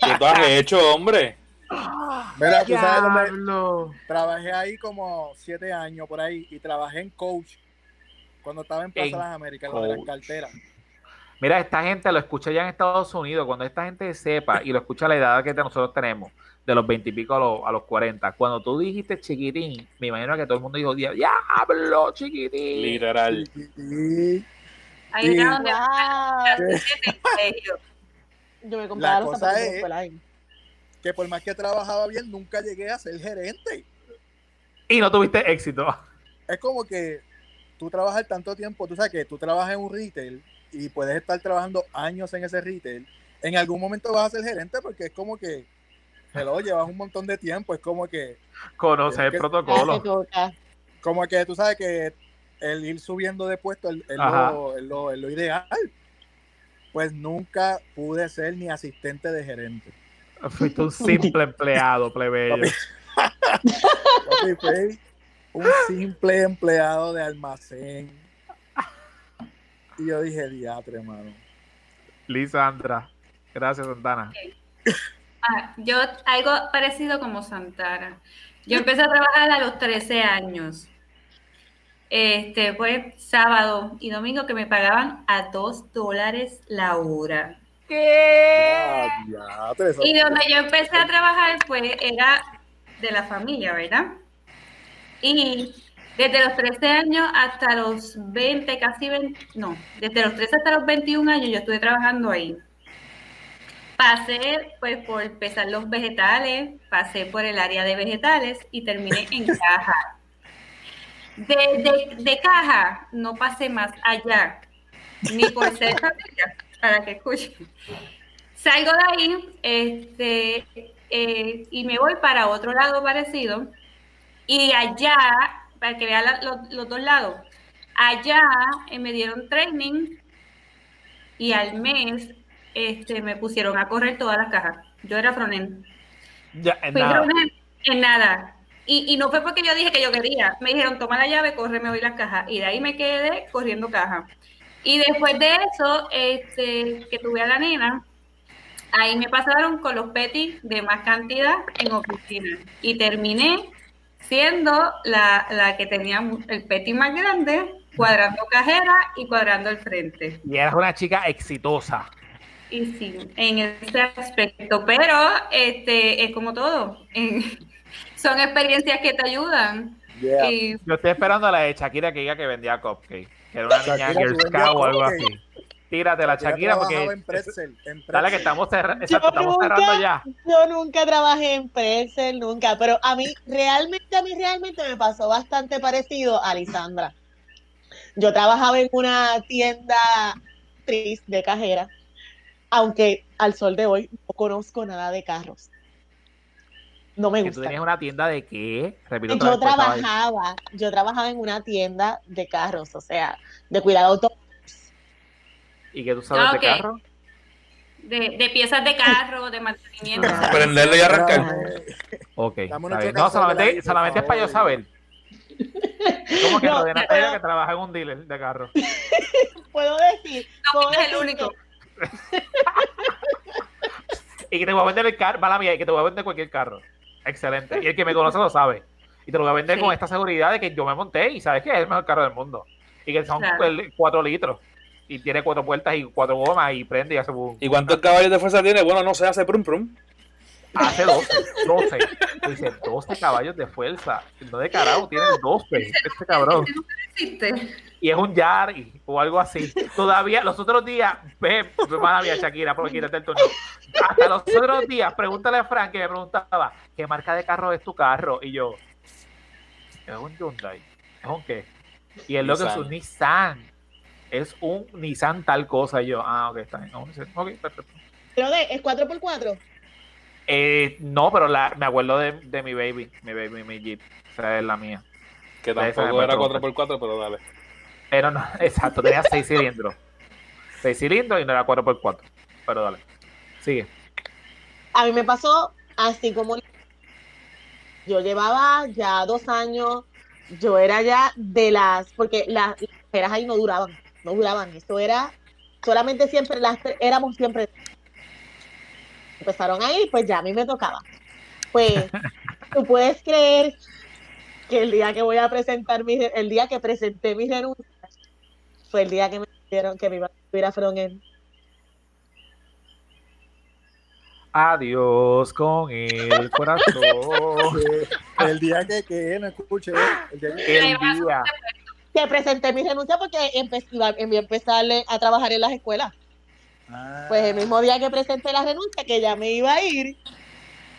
¿Qué tú has hecho, hombre? Mira, tú sabes dónde trabajé ahí como siete años por ahí y trabajé en coach cuando estaba en Plaza de las Américas, en la cartera. Mira, esta gente lo escucha ya en Estados Unidos. Cuando esta gente sepa y lo escucha a la edad que nosotros tenemos, de los 20 y pico a los, a los 40. Cuando tú dijiste chiquitín, me imagino que todo el mundo dijo, diablo, chiquitín. Literal. Ahí era donde Yo me compraba la cosa es que por más que trabajaba bien, nunca llegué a ser gerente. Y no tuviste éxito. Es como que tú trabajas tanto tiempo, tú sabes que tú trabajas en un retail y puedes estar trabajando años en ese retail. En algún momento vas a ser gerente porque es como que hello, llevas un montón de tiempo, es como que... Conoce el protocolo. Como que tú sabes que el ir subiendo de puesto es, lo, lo, ideal. Pues nunca pude ser ni asistente de gerente. Fuiste un simple [LAUGHS] empleado, plebeyo. un simple empleado de almacén. Y yo dije, diatre, hermano. Lisandra. Gracias, Santana. Ah, yo algo parecido como Santana. Yo empecé a trabajar a los 13 años. Este fue sábado y domingo que me pagaban a 2 dólares la hora. ¿Qué? y donde yo empecé a trabajar, pues era de la familia, ¿verdad? Y desde los 13 años hasta los 20, casi 20, no, desde los 13 hasta los 21 años yo estuve trabajando ahí. Pasé pues por empezar los vegetales, pasé por el área de vegetales y terminé en [LAUGHS] caja. De, caja no pasé más allá, ni por ser [LAUGHS] familia, para que escuchen. Salgo de ahí este, eh, y me voy para otro lado parecido. Y allá, para que vean los dos lados, allá eh, me dieron training y al mes este, me pusieron a correr todas las cajas. Yo era fronen. Ya, en nada. en nada. Y, y no fue porque yo dije que yo quería. Me dijeron, toma la llave, corre, me voy las cajas. Y de ahí me quedé corriendo caja. Y después de eso, este, que tuve a la nena, ahí me pasaron con los petis de más cantidad en oficina. Y terminé siendo la, la que tenía el petit más grande, cuadrando cajera y cuadrando el frente. Y eras una chica exitosa. Y sí, en ese aspecto, pero este es como todo. [LAUGHS] son experiencias que te ayudan. Yeah. Y Yo estoy esperando a la de Shakira que diga que vendía cupcake. Que era una niña Girl o algo cupcake. así. Tírate la Shakira porque. trabajaba en pretzel, en Dale que estamos, cerra- Yo exacto, estamos nunca- cerrando ya. Yo nunca trabajé en Pretzel, nunca, pero a mí realmente, a mí realmente me pasó bastante parecido a Lisandra. Yo trabajaba en una tienda actriz de cajera, aunque al sol de hoy no conozco nada de carros. No me Que tú gusta. tenías una tienda de qué? Repito Yo trabajaba, yo trabajaba en una tienda de carros, o sea, de cuidado auto. ¿Y que tú sabes Ah, de ok. carro? de, de piezas de carro, de mantenimiento. sea, Prenderlo y arrancar. Ok. Una bien. choca No, solamente, solamente es para yo saber. Como que No, Rodena pero- que trabaja en un dealer de carro. [LAUGHS] Puedo decir, no puedo es el único. [LAUGHS] Y que te voy a vender el carro, mala mía, y que te voy a vender cualquier carro. Excelente. Y el que me conoce lo sabe. Y te lo voy a vender Sí. con esta seguridad de que yo me monté y sabes que es el mejor carro del mundo. Y que son Claro. cuatro litros. Y tiene cuatro puertas y cuatro gomas y prende y hace boom. ¿Y cuántos caballos de fuerza tiene? Bueno, no se hace prum prum. Hace 12. 12. Dice 12 caballos de fuerza. No de carajo, tiene 12. Este cabrón. Y es un Yari o algo así. Todavía, los otros días, ve, hermana mía, Shakira, por quítate el turno. Hasta los otros días, pregúntale a Frank que me preguntaba, ¿qué marca de carro es tu carro? Y yo, es un Hyundai. ¿Es un qué? Y el loco es Nissan. un Nissan. Es un Nissan tal cosa. Y yo, ah, ok, está bien. No. Ok, perfecto. pero de, es 4x4. Eh, no, pero la, me acuerdo de, de mi baby, mi baby, mi Jeep. Esa es la mía. Que tampoco era pregunta. 4x4, pero dale. Pero no, [LAUGHS] exacto, tenía seis cilindros. Seis cilindros y no era 4x4. Pero dale. Sigue. A mí me pasó así como yo llevaba ya dos años, yo era ya de las, porque las las esperas ahí no duraban, no duraban, esto era, solamente siempre las éramos siempre, empezaron ahí, pues ya a mí me tocaba. Pues [LAUGHS] tú puedes creer que el día que voy a presentar mi, el día que presenté mi renuncia, fue el día que me dijeron que me iba a subir a Frontend. Adiós con el corazón. [LAUGHS] El día que, que no escuché, el día que- el día. Que presenté mi renuncia porque empe- iba, iba a empezar a trabajar en las escuelas. Ah, Pues el mismo día que presenté la renuncia, que ya me iba a ir,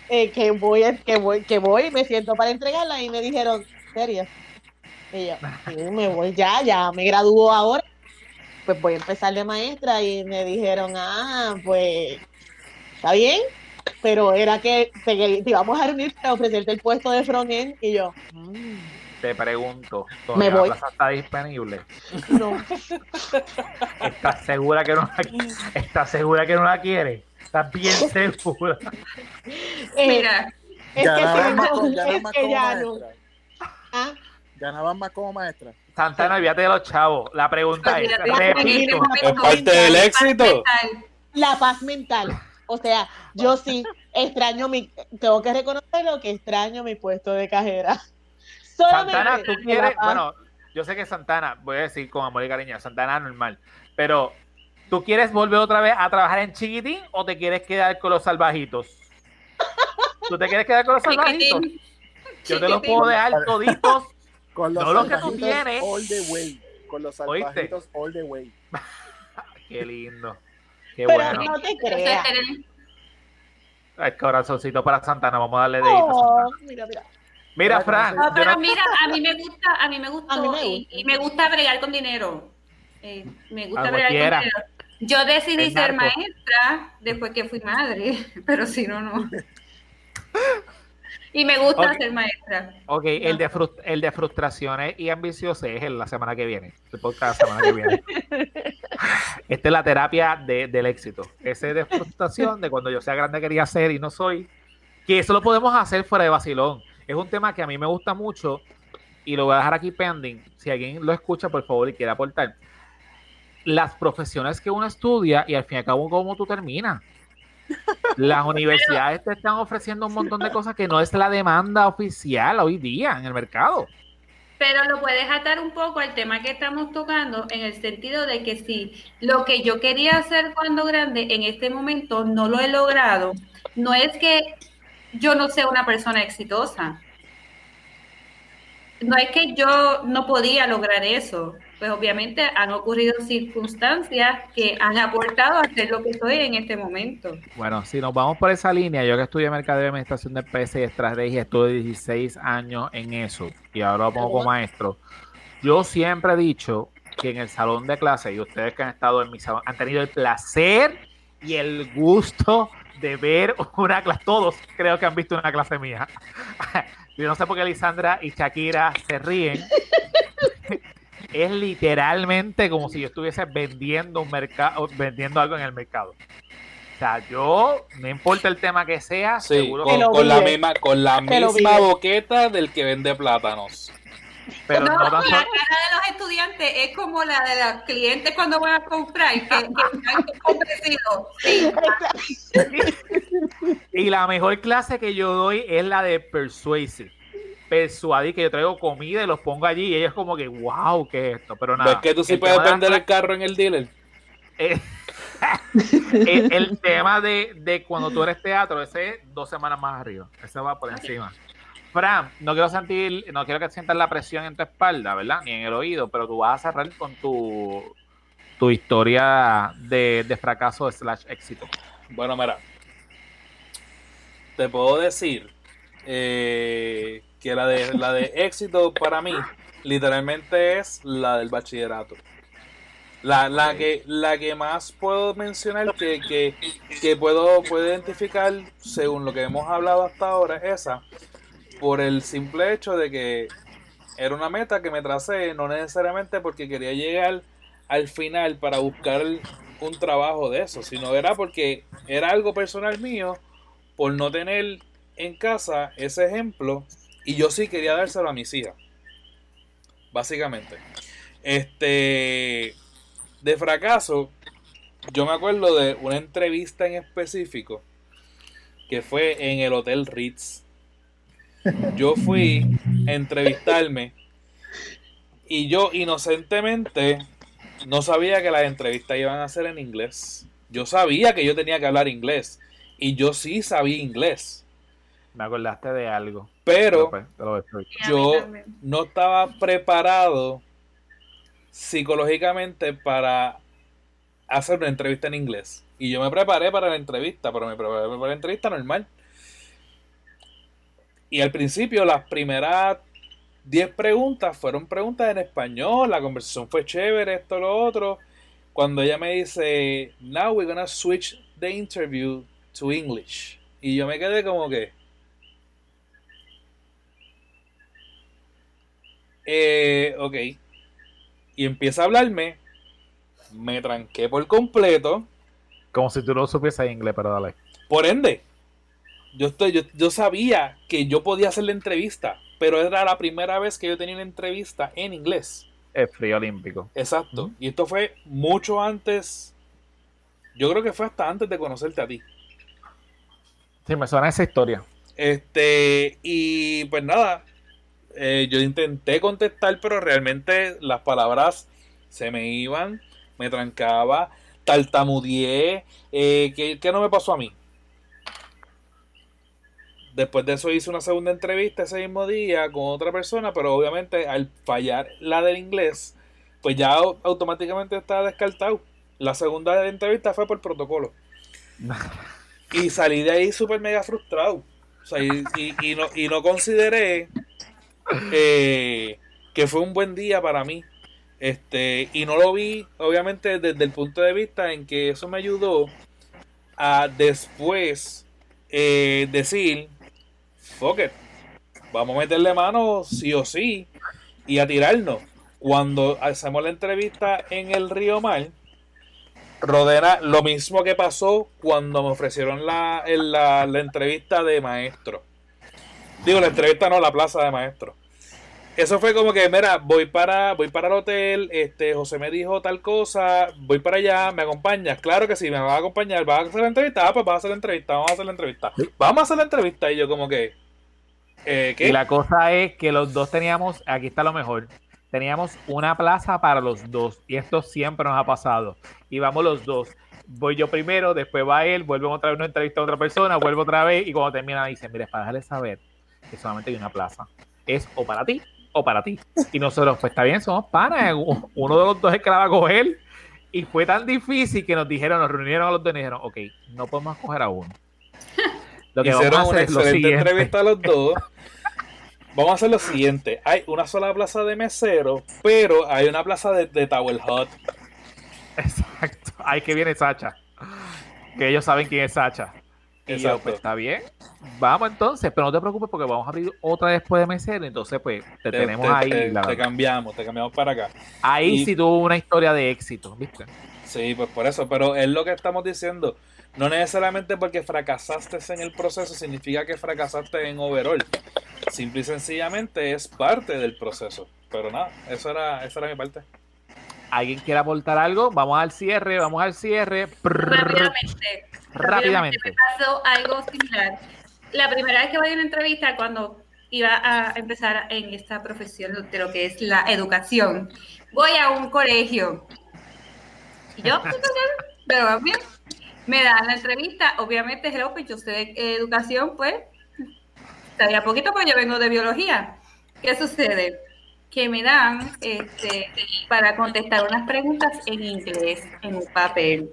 eh, que voy, que voy, que voy, me siento para entregarla y me dijeron, ¿serio? Y yo, "Sí, me voy ya, ya me graduó ahora, pues voy a empezar de maestra y me dijeron, ah, pues está bien, pero era que te, te íbamos a reunir para ofrecerte el puesto de frontend y yo, "Mm, Te pregunto, Me ¿todavía la voy. plaza está disponible? no. ¿Estás segura que no la, ¿Estás segura que no la quiere? ¿Estás bien [LAUGHS] segura? Eh, Mira, es que, ganaban sí, más, no, co- ganaban es más que como ya no. maestra. Ah, Ganaban más como maestra. Santana, olvídate de los chavos. La pregunta es, repito, Es parte del éxito. la paz mental. O sea, yo sí extraño mi, tengo que reconocerlo que extraño mi puesto de cajera. Solamente Santana, tú quieres, bueno, yo sé que Santana, voy a decir con amor y cariño, Santana normal, pero ¿tú quieres volver otra vez a trabajar en Chiquitín o te quieres quedar con los salvajitos? ¿Tú te quieres quedar con los salvajitos? Chiquitín. Yo te los puedo dejar toditos. Con los No lo que tú salvajitos tienes. all the way. Con los ¿Oíste? salvajitos all the way. [LAUGHS] Qué lindo. Qué Pero bueno. no te creas. El corazoncito para Santana, vamos a darle dedito. a Oh, mira, mira. Mira, Fran, No, yo pero no- mira, a mí me gusta, a mí me gustó A mí me y, gusta. y me gusta bregar con dinero. Eh, me gusta Ah, bregar con dinero. Yo decidí El ser narco. maestra después que fui madre, [LAUGHS] pero si no, no. Y me gusta ser maestra. Ok, el de, frus- el de frustraciones y ambiciosos es el- la semana que viene. El podcast la semana que viene. [LAUGHS] Esta es la terapia de- del éxito. Ese de frustración, de cuando yo sea grande quería ser y no soy. Que eso lo podemos hacer fuera de vacilón. Es un tema que a mí me gusta mucho y lo voy a dejar aquí pending. Si alguien lo escucha, por favor, y quiere aportar. Las profesiones que uno estudia y al fin y al cabo, ¿cómo tú terminas? [LAUGHS] Las universidades te están ofreciendo un montón de cosas que no es la demanda oficial hoy día en el mercado. Pero lo puedes atar un poco al tema que estamos tocando en el sentido de que si lo que yo quería hacer cuando grande en este momento no lo he logrado, no es que yo no sea una persona exitosa. No es que yo no podía lograr eso, pues obviamente han ocurrido circunstancias que han aportado a ser lo que soy en este momento. Bueno, si nos vamos por esa línea, yo que estudié Mercadeo y Administración de PC y Estrategia, estuve 16 años en eso y ahora lo pongo como maestro. Yo siempre he dicho que en el salón de clase, y ustedes que han estado en mi salón, han tenido el placer y el gusto de ver una clase, todos creo que han visto una clase mía. Yo no sé por qué Lisandra y Shakira se ríen, [LAUGHS] es literalmente como si yo estuviese vendiendo un mercado, vendiendo algo en el mercado. O sea, yo, no importa el tema que sea, seguro con, que con la misma, con la misma boqueta del que vende plátanos. pero no, no tan la cara de los estudiantes es como la de los clientes cuando van a comprar, que, que están [LAUGHS] convencidos. Sí, [LAUGHS] [LAUGHS] Y la mejor clase que yo doy es la de persuasive. Persuadir, que yo traigo comida y los pongo allí y ellos como que, wow, ¿qué es esto? Pero nada. ¿Ves que tú sí puedes la vender el carro en el dealer? Eh, [LAUGHS] el, el tema de, de cuando tú eres teatro, ese es dos semanas más arriba. Ese va por encima. Fran, no quiero sentir, no quiero que sientas la presión en tu espalda, ¿verdad? Ni en el oído, pero tú vas a cerrar con tu, tu historia de, de fracaso slash éxito. Bueno, mira. Te puedo decir eh, que la de, la de éxito para mí literalmente es la del bachillerato. La, la, que, la que más puedo mencionar que, que, que puedo, puedo identificar según lo que hemos hablado hasta ahora es esa. Por el simple hecho de que era una meta que me tracé, no necesariamente porque quería llegar al final para buscar un trabajo de eso, sino era porque era algo personal mío por no tener en casa ese ejemplo y yo sí quería dárselo a mis hijas. Básicamente. Este de fracaso, yo me acuerdo de una entrevista en específico que fue en el Hotel Ritz. Yo fui a entrevistarme y yo inocentemente no sabía que las entrevistas iban a ser en inglés. Yo sabía que yo tenía que hablar inglés y yo sí sabía inglés, Me acordaste de algo. pero pues, te lo yo no estaba preparado psicológicamente para hacer una entrevista en inglés. Y yo me preparé para la entrevista, pero me preparé para la entrevista normal. Y al principio las primeras 10 preguntas fueron preguntas en español, la conversación fue chévere, esto, lo otro. Cuando ella me dice, now we're gonna switch the interview to English. Y yo me quedé como que, eh, ok. Y empieza a hablarme, me tranqué por completo. Como si tú no supieses inglés, pero dale. Por ende, yo, estoy, yo, yo sabía que yo podía hacer la entrevista, pero era la primera vez que yo tenía una entrevista en inglés. Es frío olímpico. Exacto. Y esto fue mucho antes, yo creo que fue hasta antes de conocerte a ti. Sí, me suena esa historia. Este, y pues nada, eh, yo intenté contestar, pero realmente las palabras se me iban, me trancaba, tartamudeé. Eh, ¿qué, qué no me pasó a mí? Después de eso hice una segunda entrevista ese mismo día con otra persona, pero obviamente al fallar la del inglés, pues ya au- automáticamente estaba descartado. La segunda entrevista fue por protocolo. [LAUGHS] Y salí de ahí súper mega frustrado. O sea, y, y- no, y no consideré eh, que fue un buen día para mí. Este, y no lo vi, obviamente, desde el punto de vista en que eso me ayudó a después eh, decir, fuck it, vamos a meterle mano sí o sí y a tirarnos. Cuando hacemos la entrevista en el Río Mar, Rodena, lo mismo que pasó cuando me ofrecieron la, en la, la entrevista de maestro. Digo, la entrevista no, la plaza de maestro. Eso fue como que, mira, voy para, voy para el hotel, este, José me dijo tal cosa, voy para allá, me acompañas. Claro que sí, me va a acompañar, vas a hacer la entrevista, ah, pues vas a hacer la entrevista, vamos a hacer la entrevista. Vamos a hacer la entrevista. Y yo como que, eh, ¿qué? Y la cosa es que los dos teníamos, aquí está lo mejor, teníamos una plaza para los dos. Y esto siempre nos ha pasado. Y vamos los dos. Voy yo primero, después va él, vuelve otra vez una entrevista a otra persona, vuelvo otra vez y cuando termina dice, mire, para dejarle saber que solamente hay una plaza. Es o para ti o para ti. Y nosotros, pues está bien, somos panas. Uno de los dos es que la va a coger. Y fue tan difícil que nos dijeron, nos reunieron a los dos y nos dijeron, ok, no podemos coger a uno. Lo que Hicieron vamos a hacer una excelente entrevista a los dos. Vamos a hacer lo siguiente. Hay una sola plaza de mesero, pero hay una plaza de, de Tower Hut. Exacto. Ahí que viene Sacha. Que ellos saben quién es Sacha. Y yo, pues está bien. Vamos entonces, pero no te preocupes porque vamos a abrir otra después de mesero. Entonces, pues te, tenemos ahí. Te, cambiamos, te cambiamos para acá. Ahí sí tuvo una historia de éxito, ¿viste? Sí, pues por eso. Pero es lo que estamos diciendo. No necesariamente porque fracasaste en el proceso significa que fracasaste en overall. Simple y sencillamente es parte del proceso. Pero nada, eso era, esa era mi parte. ¿Alguien quiere aportar algo? Vamos al cierre, vamos al cierre. Rápidamente. Rápidamente. Me pasó algo similar. La primera vez que voy a una entrevista, cuando iba a empezar en esta profesión de lo que es la educación, voy a un colegio. Y yo, [LAUGHS] pero bien, me dan la entrevista, obviamente, hello, pues yo sé de educación, pues, sabía poquito, pues yo vengo de biología. ¿Qué sucede? que me dan este, para contestar unas preguntas en inglés, en un papel.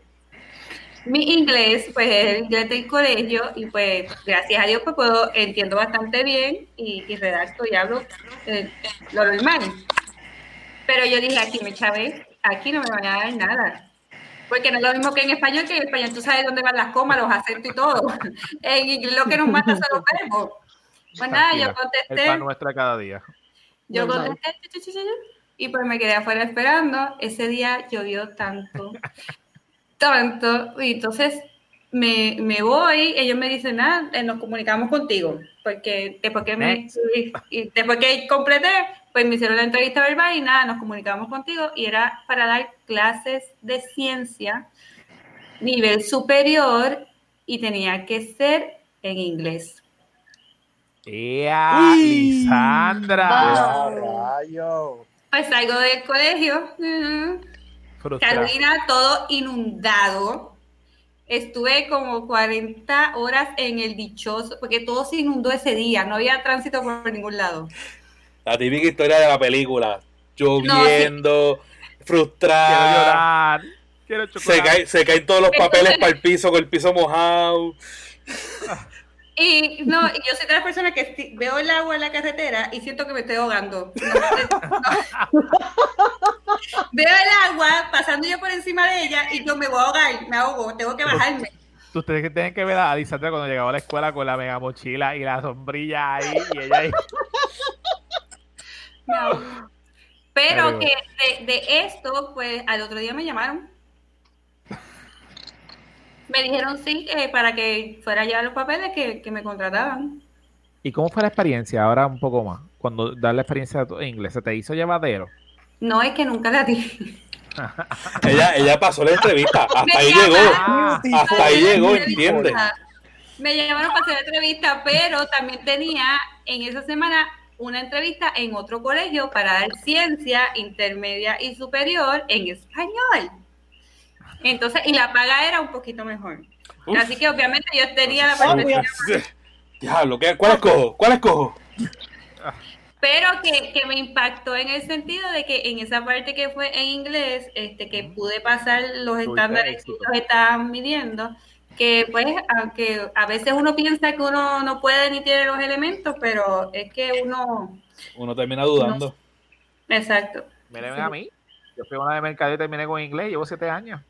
Mi inglés, pues es el inglés del colegio y pues gracias a Dios pues puedo, entiendo bastante bien y, y redacto y hablo eh, lo normal. Pero yo dije, aquí me chavé, aquí no me van a dar nada. Porque no es lo mismo que en español, que en español tú sabes dónde van las comas, los acentos y todo. [LAUGHS] En inglés lo que nos mata son los verbos. Pues nada, yo contesté. El pan nuestra cada día. Yo contesté y pues me quedé afuera esperando. Ese día llovió tanto, [LAUGHS] tanto. Y entonces me, me, voy, ellos me dicen, nada, eh, nos comunicamos contigo. Porque después que, me, y después que completé, pues me hicieron la entrevista verbal y nada, nos comunicamos contigo. Y era para dar clases de ciencia, nivel superior, y tenía que ser en inglés. ¡Ea, Lisandra! Pues salgo del colegio. Carolina, todo inundado. Estuve como 40 horas en el dichoso, porque todo se inundó ese día, no había tránsito por ningún lado. La típica historia de la película, lloviendo, frustrada. Quiero llorar. se, caen todos los papeles para el piso, con el piso mojado. Y no, yo soy de las personas que veo el agua en la carretera y siento que me estoy ahogando. veo el agua pasando yo por encima de ella y yo me voy a ahogar, me ahogo, tengo que bajarme. Ustedes tienen que ver a Lisandra cuando llegaba a la escuela con la mega mochila y la sombrilla ahí y ella ahí. Pero que de, de esto, pues al otro día me llamaron me dijeron sí, para que fuera a llevar los papeles que, me contrataban. ¿Y cómo fue la experiencia? Ahora un poco más. Cuando dar la experiencia en inglés, ¿se te hizo llevadero? No, es que nunca la di. [LAUGHS] ella, ella pasó la entrevista. Hasta ahí llegó. hasta ahí llegó, entiende. Me llamaron para hacer la entrevista, pero también tenía en esa semana una entrevista en otro colegio para dar ciencia intermedia y superior en español. Entonces, y la paga era un poquito mejor. Así que obviamente yo tenía la perspectiva. Diablo, ¿cuál escojo? ¿Cuál escojo? Pero que, que, me impactó en el sentido de que en esa parte que fue en inglés, este, que pude pasar los estándares que los estaban midiendo, que pues, aunque a veces uno piensa que uno no puede ni tiene los elementos, pero es que uno... Uno termina dudando. exacto. Miren a mí, yo fui una de mercado y terminé con inglés, llevo siete años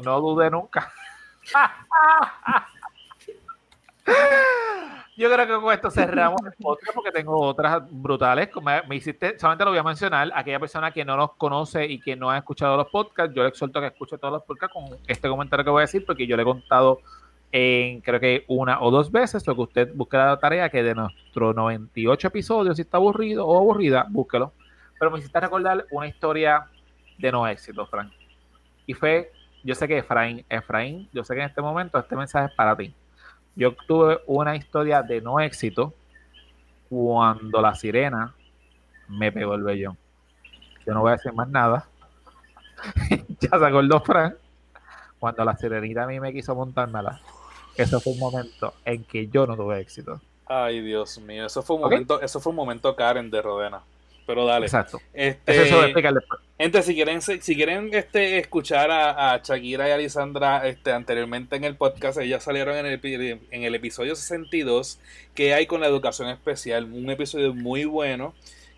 no dude nunca. [LAUGHS] Yo creo que con esto [LAUGHS] cerramos el podcast porque tengo otras brutales. Me, hiciste, solamente lo voy a mencionar, aquella persona que no nos conoce y que no ha escuchado los podcasts, yo le exhorto a que escuche todos los podcasts con este comentario que voy a decir porque yo le he contado en creo que una o dos veces, lo que usted busque la tarea que de nuestros 98 episodios, si está aburrido o aburrida, búsquelo. Pero me hiciste recordar una historia de no éxito, Frank. Y fue, yo sé que Efraín, Efraín, yo sé que en este momento este mensaje es para ti. Yo tuve una historia de no éxito cuando la sirena me pegó el vellón. Yo no voy a decir más nada. [LAUGHS] ya se acordó Frank. Cuando la sirenita a mí me quiso montármela. Ese fue un momento en que yo no tuve éxito. Ay, Dios mío, eso fue un momento, eso fue un momento Karen de Rodena. Pero dale. Exacto. Este, Eso se. Gente, si quieren, si quieren este, escuchar a, a Shakira y a Lisandra este, anteriormente en el podcast, ellas salieron en el, en el episodio 62 que hay con la educación especial. Un episodio muy bueno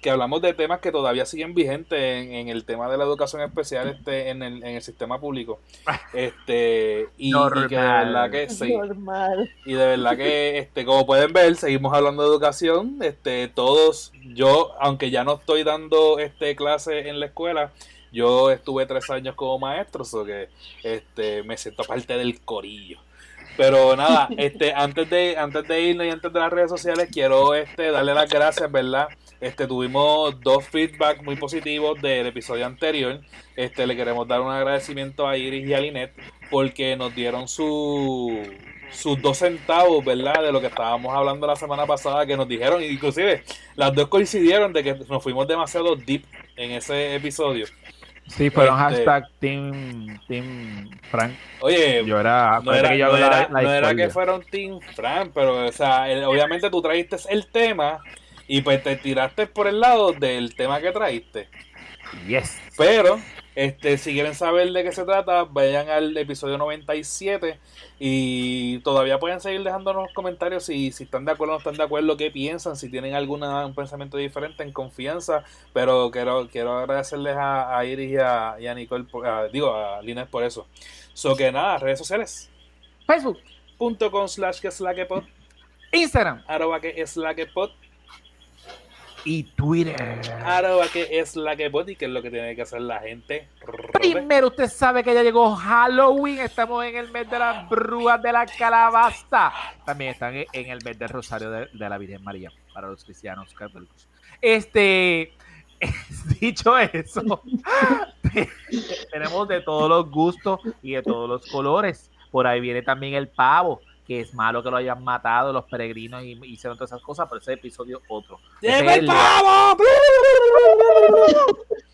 que hablamos de temas que todavía siguen vigentes en, en el tema de la educación especial este, en, el, en el sistema público. [LAUGHS] Este, y, y que de verdad que sí. Normal. Y de verdad que, este, como pueden ver, seguimos hablando de educación. Este, todos, yo, aunque ya no estoy dando este clase en la escuela, yo estuve tres años como maestro, o que este, me siento parte del corillo. Pero nada, [LAUGHS] este, antes de, antes de irnos y antes de las redes sociales, quiero este, darle las gracias, ¿verdad? Este, tuvimos dos feedback muy positivos del episodio anterior. Este, le queremos dar un agradecimiento a Iris y a Linet porque nos dieron su, sus dos centavos, ¿verdad? De lo que estábamos hablando la semana pasada, que nos dijeron, inclusive las dos coincidieron de que nos fuimos demasiado deep en ese episodio. Sí, fueron Este- hashtag Team, team Frank. Oye, Yo era, no era, que yo no la- la no era que fueron Team Fran, pero o sea, el- obviamente tú trajiste el tema y pues te tiraste por el lado del tema que trajiste. Yes. Pero, este, si quieren saber de qué se trata, vayan al episodio 97 y todavía pueden seguir dejándonos comentarios si, si están de acuerdo o no están de acuerdo, qué piensan, si tienen alguna, un pensamiento diferente en confianza. Pero quiero, quiero agradecerles a, a Iris y a, y a Nicole, por- a- digo, a Lines por eso. So que nada, redes sociales. Facebook, Punto com slash que es la que pod, Instagram arroba que es la que pod, y Twitter. arroba que es la que pod y que es lo que tiene que hacer la gente. Primero, usted sabe que ya llegó Halloween. Estamos en el mes de las brujas de la calabaza. También están en en el mes del Rosario de, de la Virgen María para los cristianos católicos. Este, [LAUGHS] dicho eso, [LAUGHS] tenemos de todos los gustos y de todos los colores. Por ahí viene también el pavo, que es malo que lo hayan matado los peregrinos y y hicieron todas esas cosas, pero ese episodio otro. Ese ¡Llega es el pavo!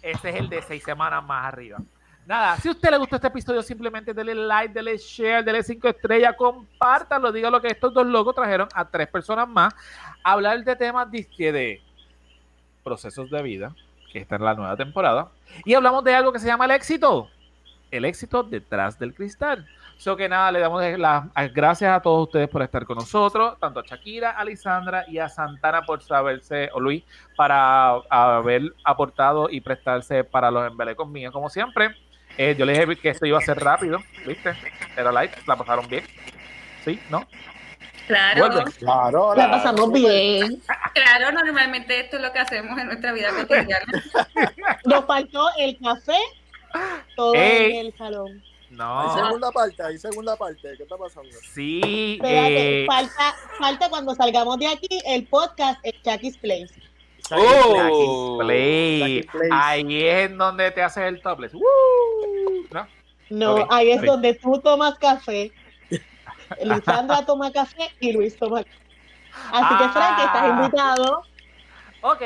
Este es el de seis semanas más arriba. Nada, si a usted le gustó este episodio, simplemente dele like, dele share, dele cinco estrellas, compártalo, diga lo que estos dos locos trajeron a tres personas más a hablar de temas disque de procesos de vida, que está en la nueva temporada, y hablamos de algo que se llama el éxito. El éxito detrás del cristal. So que nada, le damos las gracias a todos ustedes por estar con nosotros, tanto a Shakira, a Lisandra y a Santana por saberse, o Luis, para haber aportado y prestarse para los embelecos míos, como siempre. Eh, yo les dije que esto iba a ser rápido, ¿viste? Era light, la pasaron bien. ¿Sí? ¿No? Claro, Vuelve. Claro, La pasamos bien. claro, normalmente esto es lo que hacemos en nuestra vida cotidiana. [LAUGHS] Nos faltó el café, todo Ey. en el salón. Hay No. segunda parte, hay segunda parte. ¿Qué está pasando? Sí. Espérate, eh, falta, falta cuando salgamos de aquí el podcast en Chucky's Place. ¡Oh! Play. Ahí es en donde te haces el topless. ¡Woo! ¿No? No, Ok, ahí es donde tú tomas café, [LAUGHS] Lisandra toma café y Luis toma café. Así que Frank, Ah. estás invitado. Ok,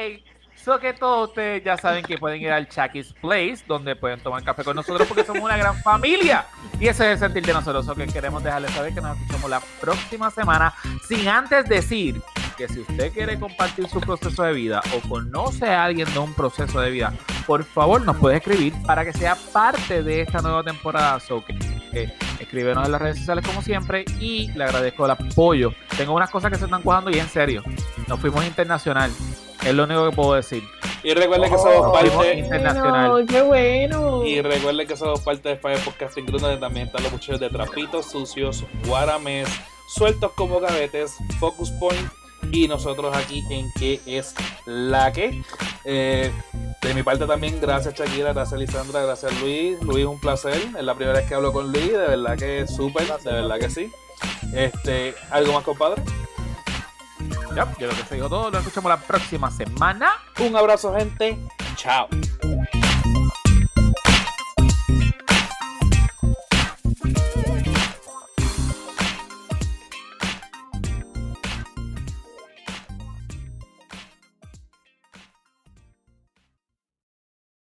so que todos ustedes ya saben que pueden ir al Chucky's Place, donde pueden tomar café con nosotros porque somos una gran familia. Y ese es el sentir de nosotros. So que queremos dejarles saber que nos escuchamos la próxima semana. Sin antes decir que si usted quiere compartir su proceso de vida o conoce a alguien de un proceso de vida, por favor nos puede escribir para que sea parte de esta nueva temporada. So que, escríbenos en las redes sociales como siempre y le agradezco el apoyo. Tengo unas cosas que se están cuajando y en serio. Nos fuimos internacional. Es lo único que puedo decir. Y recuerden que Oh, somos parte. internacional. Qué bueno. Y recuerden que somos parte de Fire Podcasting Group, donde también están los muchachos de Trapitos Sucios, Guaramés, Sueltos como Gavetes, Focus Point y nosotros aquí en que es la que. Eh, de mi parte también, gracias Shakira, gracias Lisandra, gracias Luis. Luis, un placer. Es la primera vez que hablo con Luis, de verdad que es súper, de verdad que sí. Este, ¿algo más, compadre? Ya, yo creo que se dijo todo. Lo escuchamos la próxima semana. Un abrazo, gente. Chao.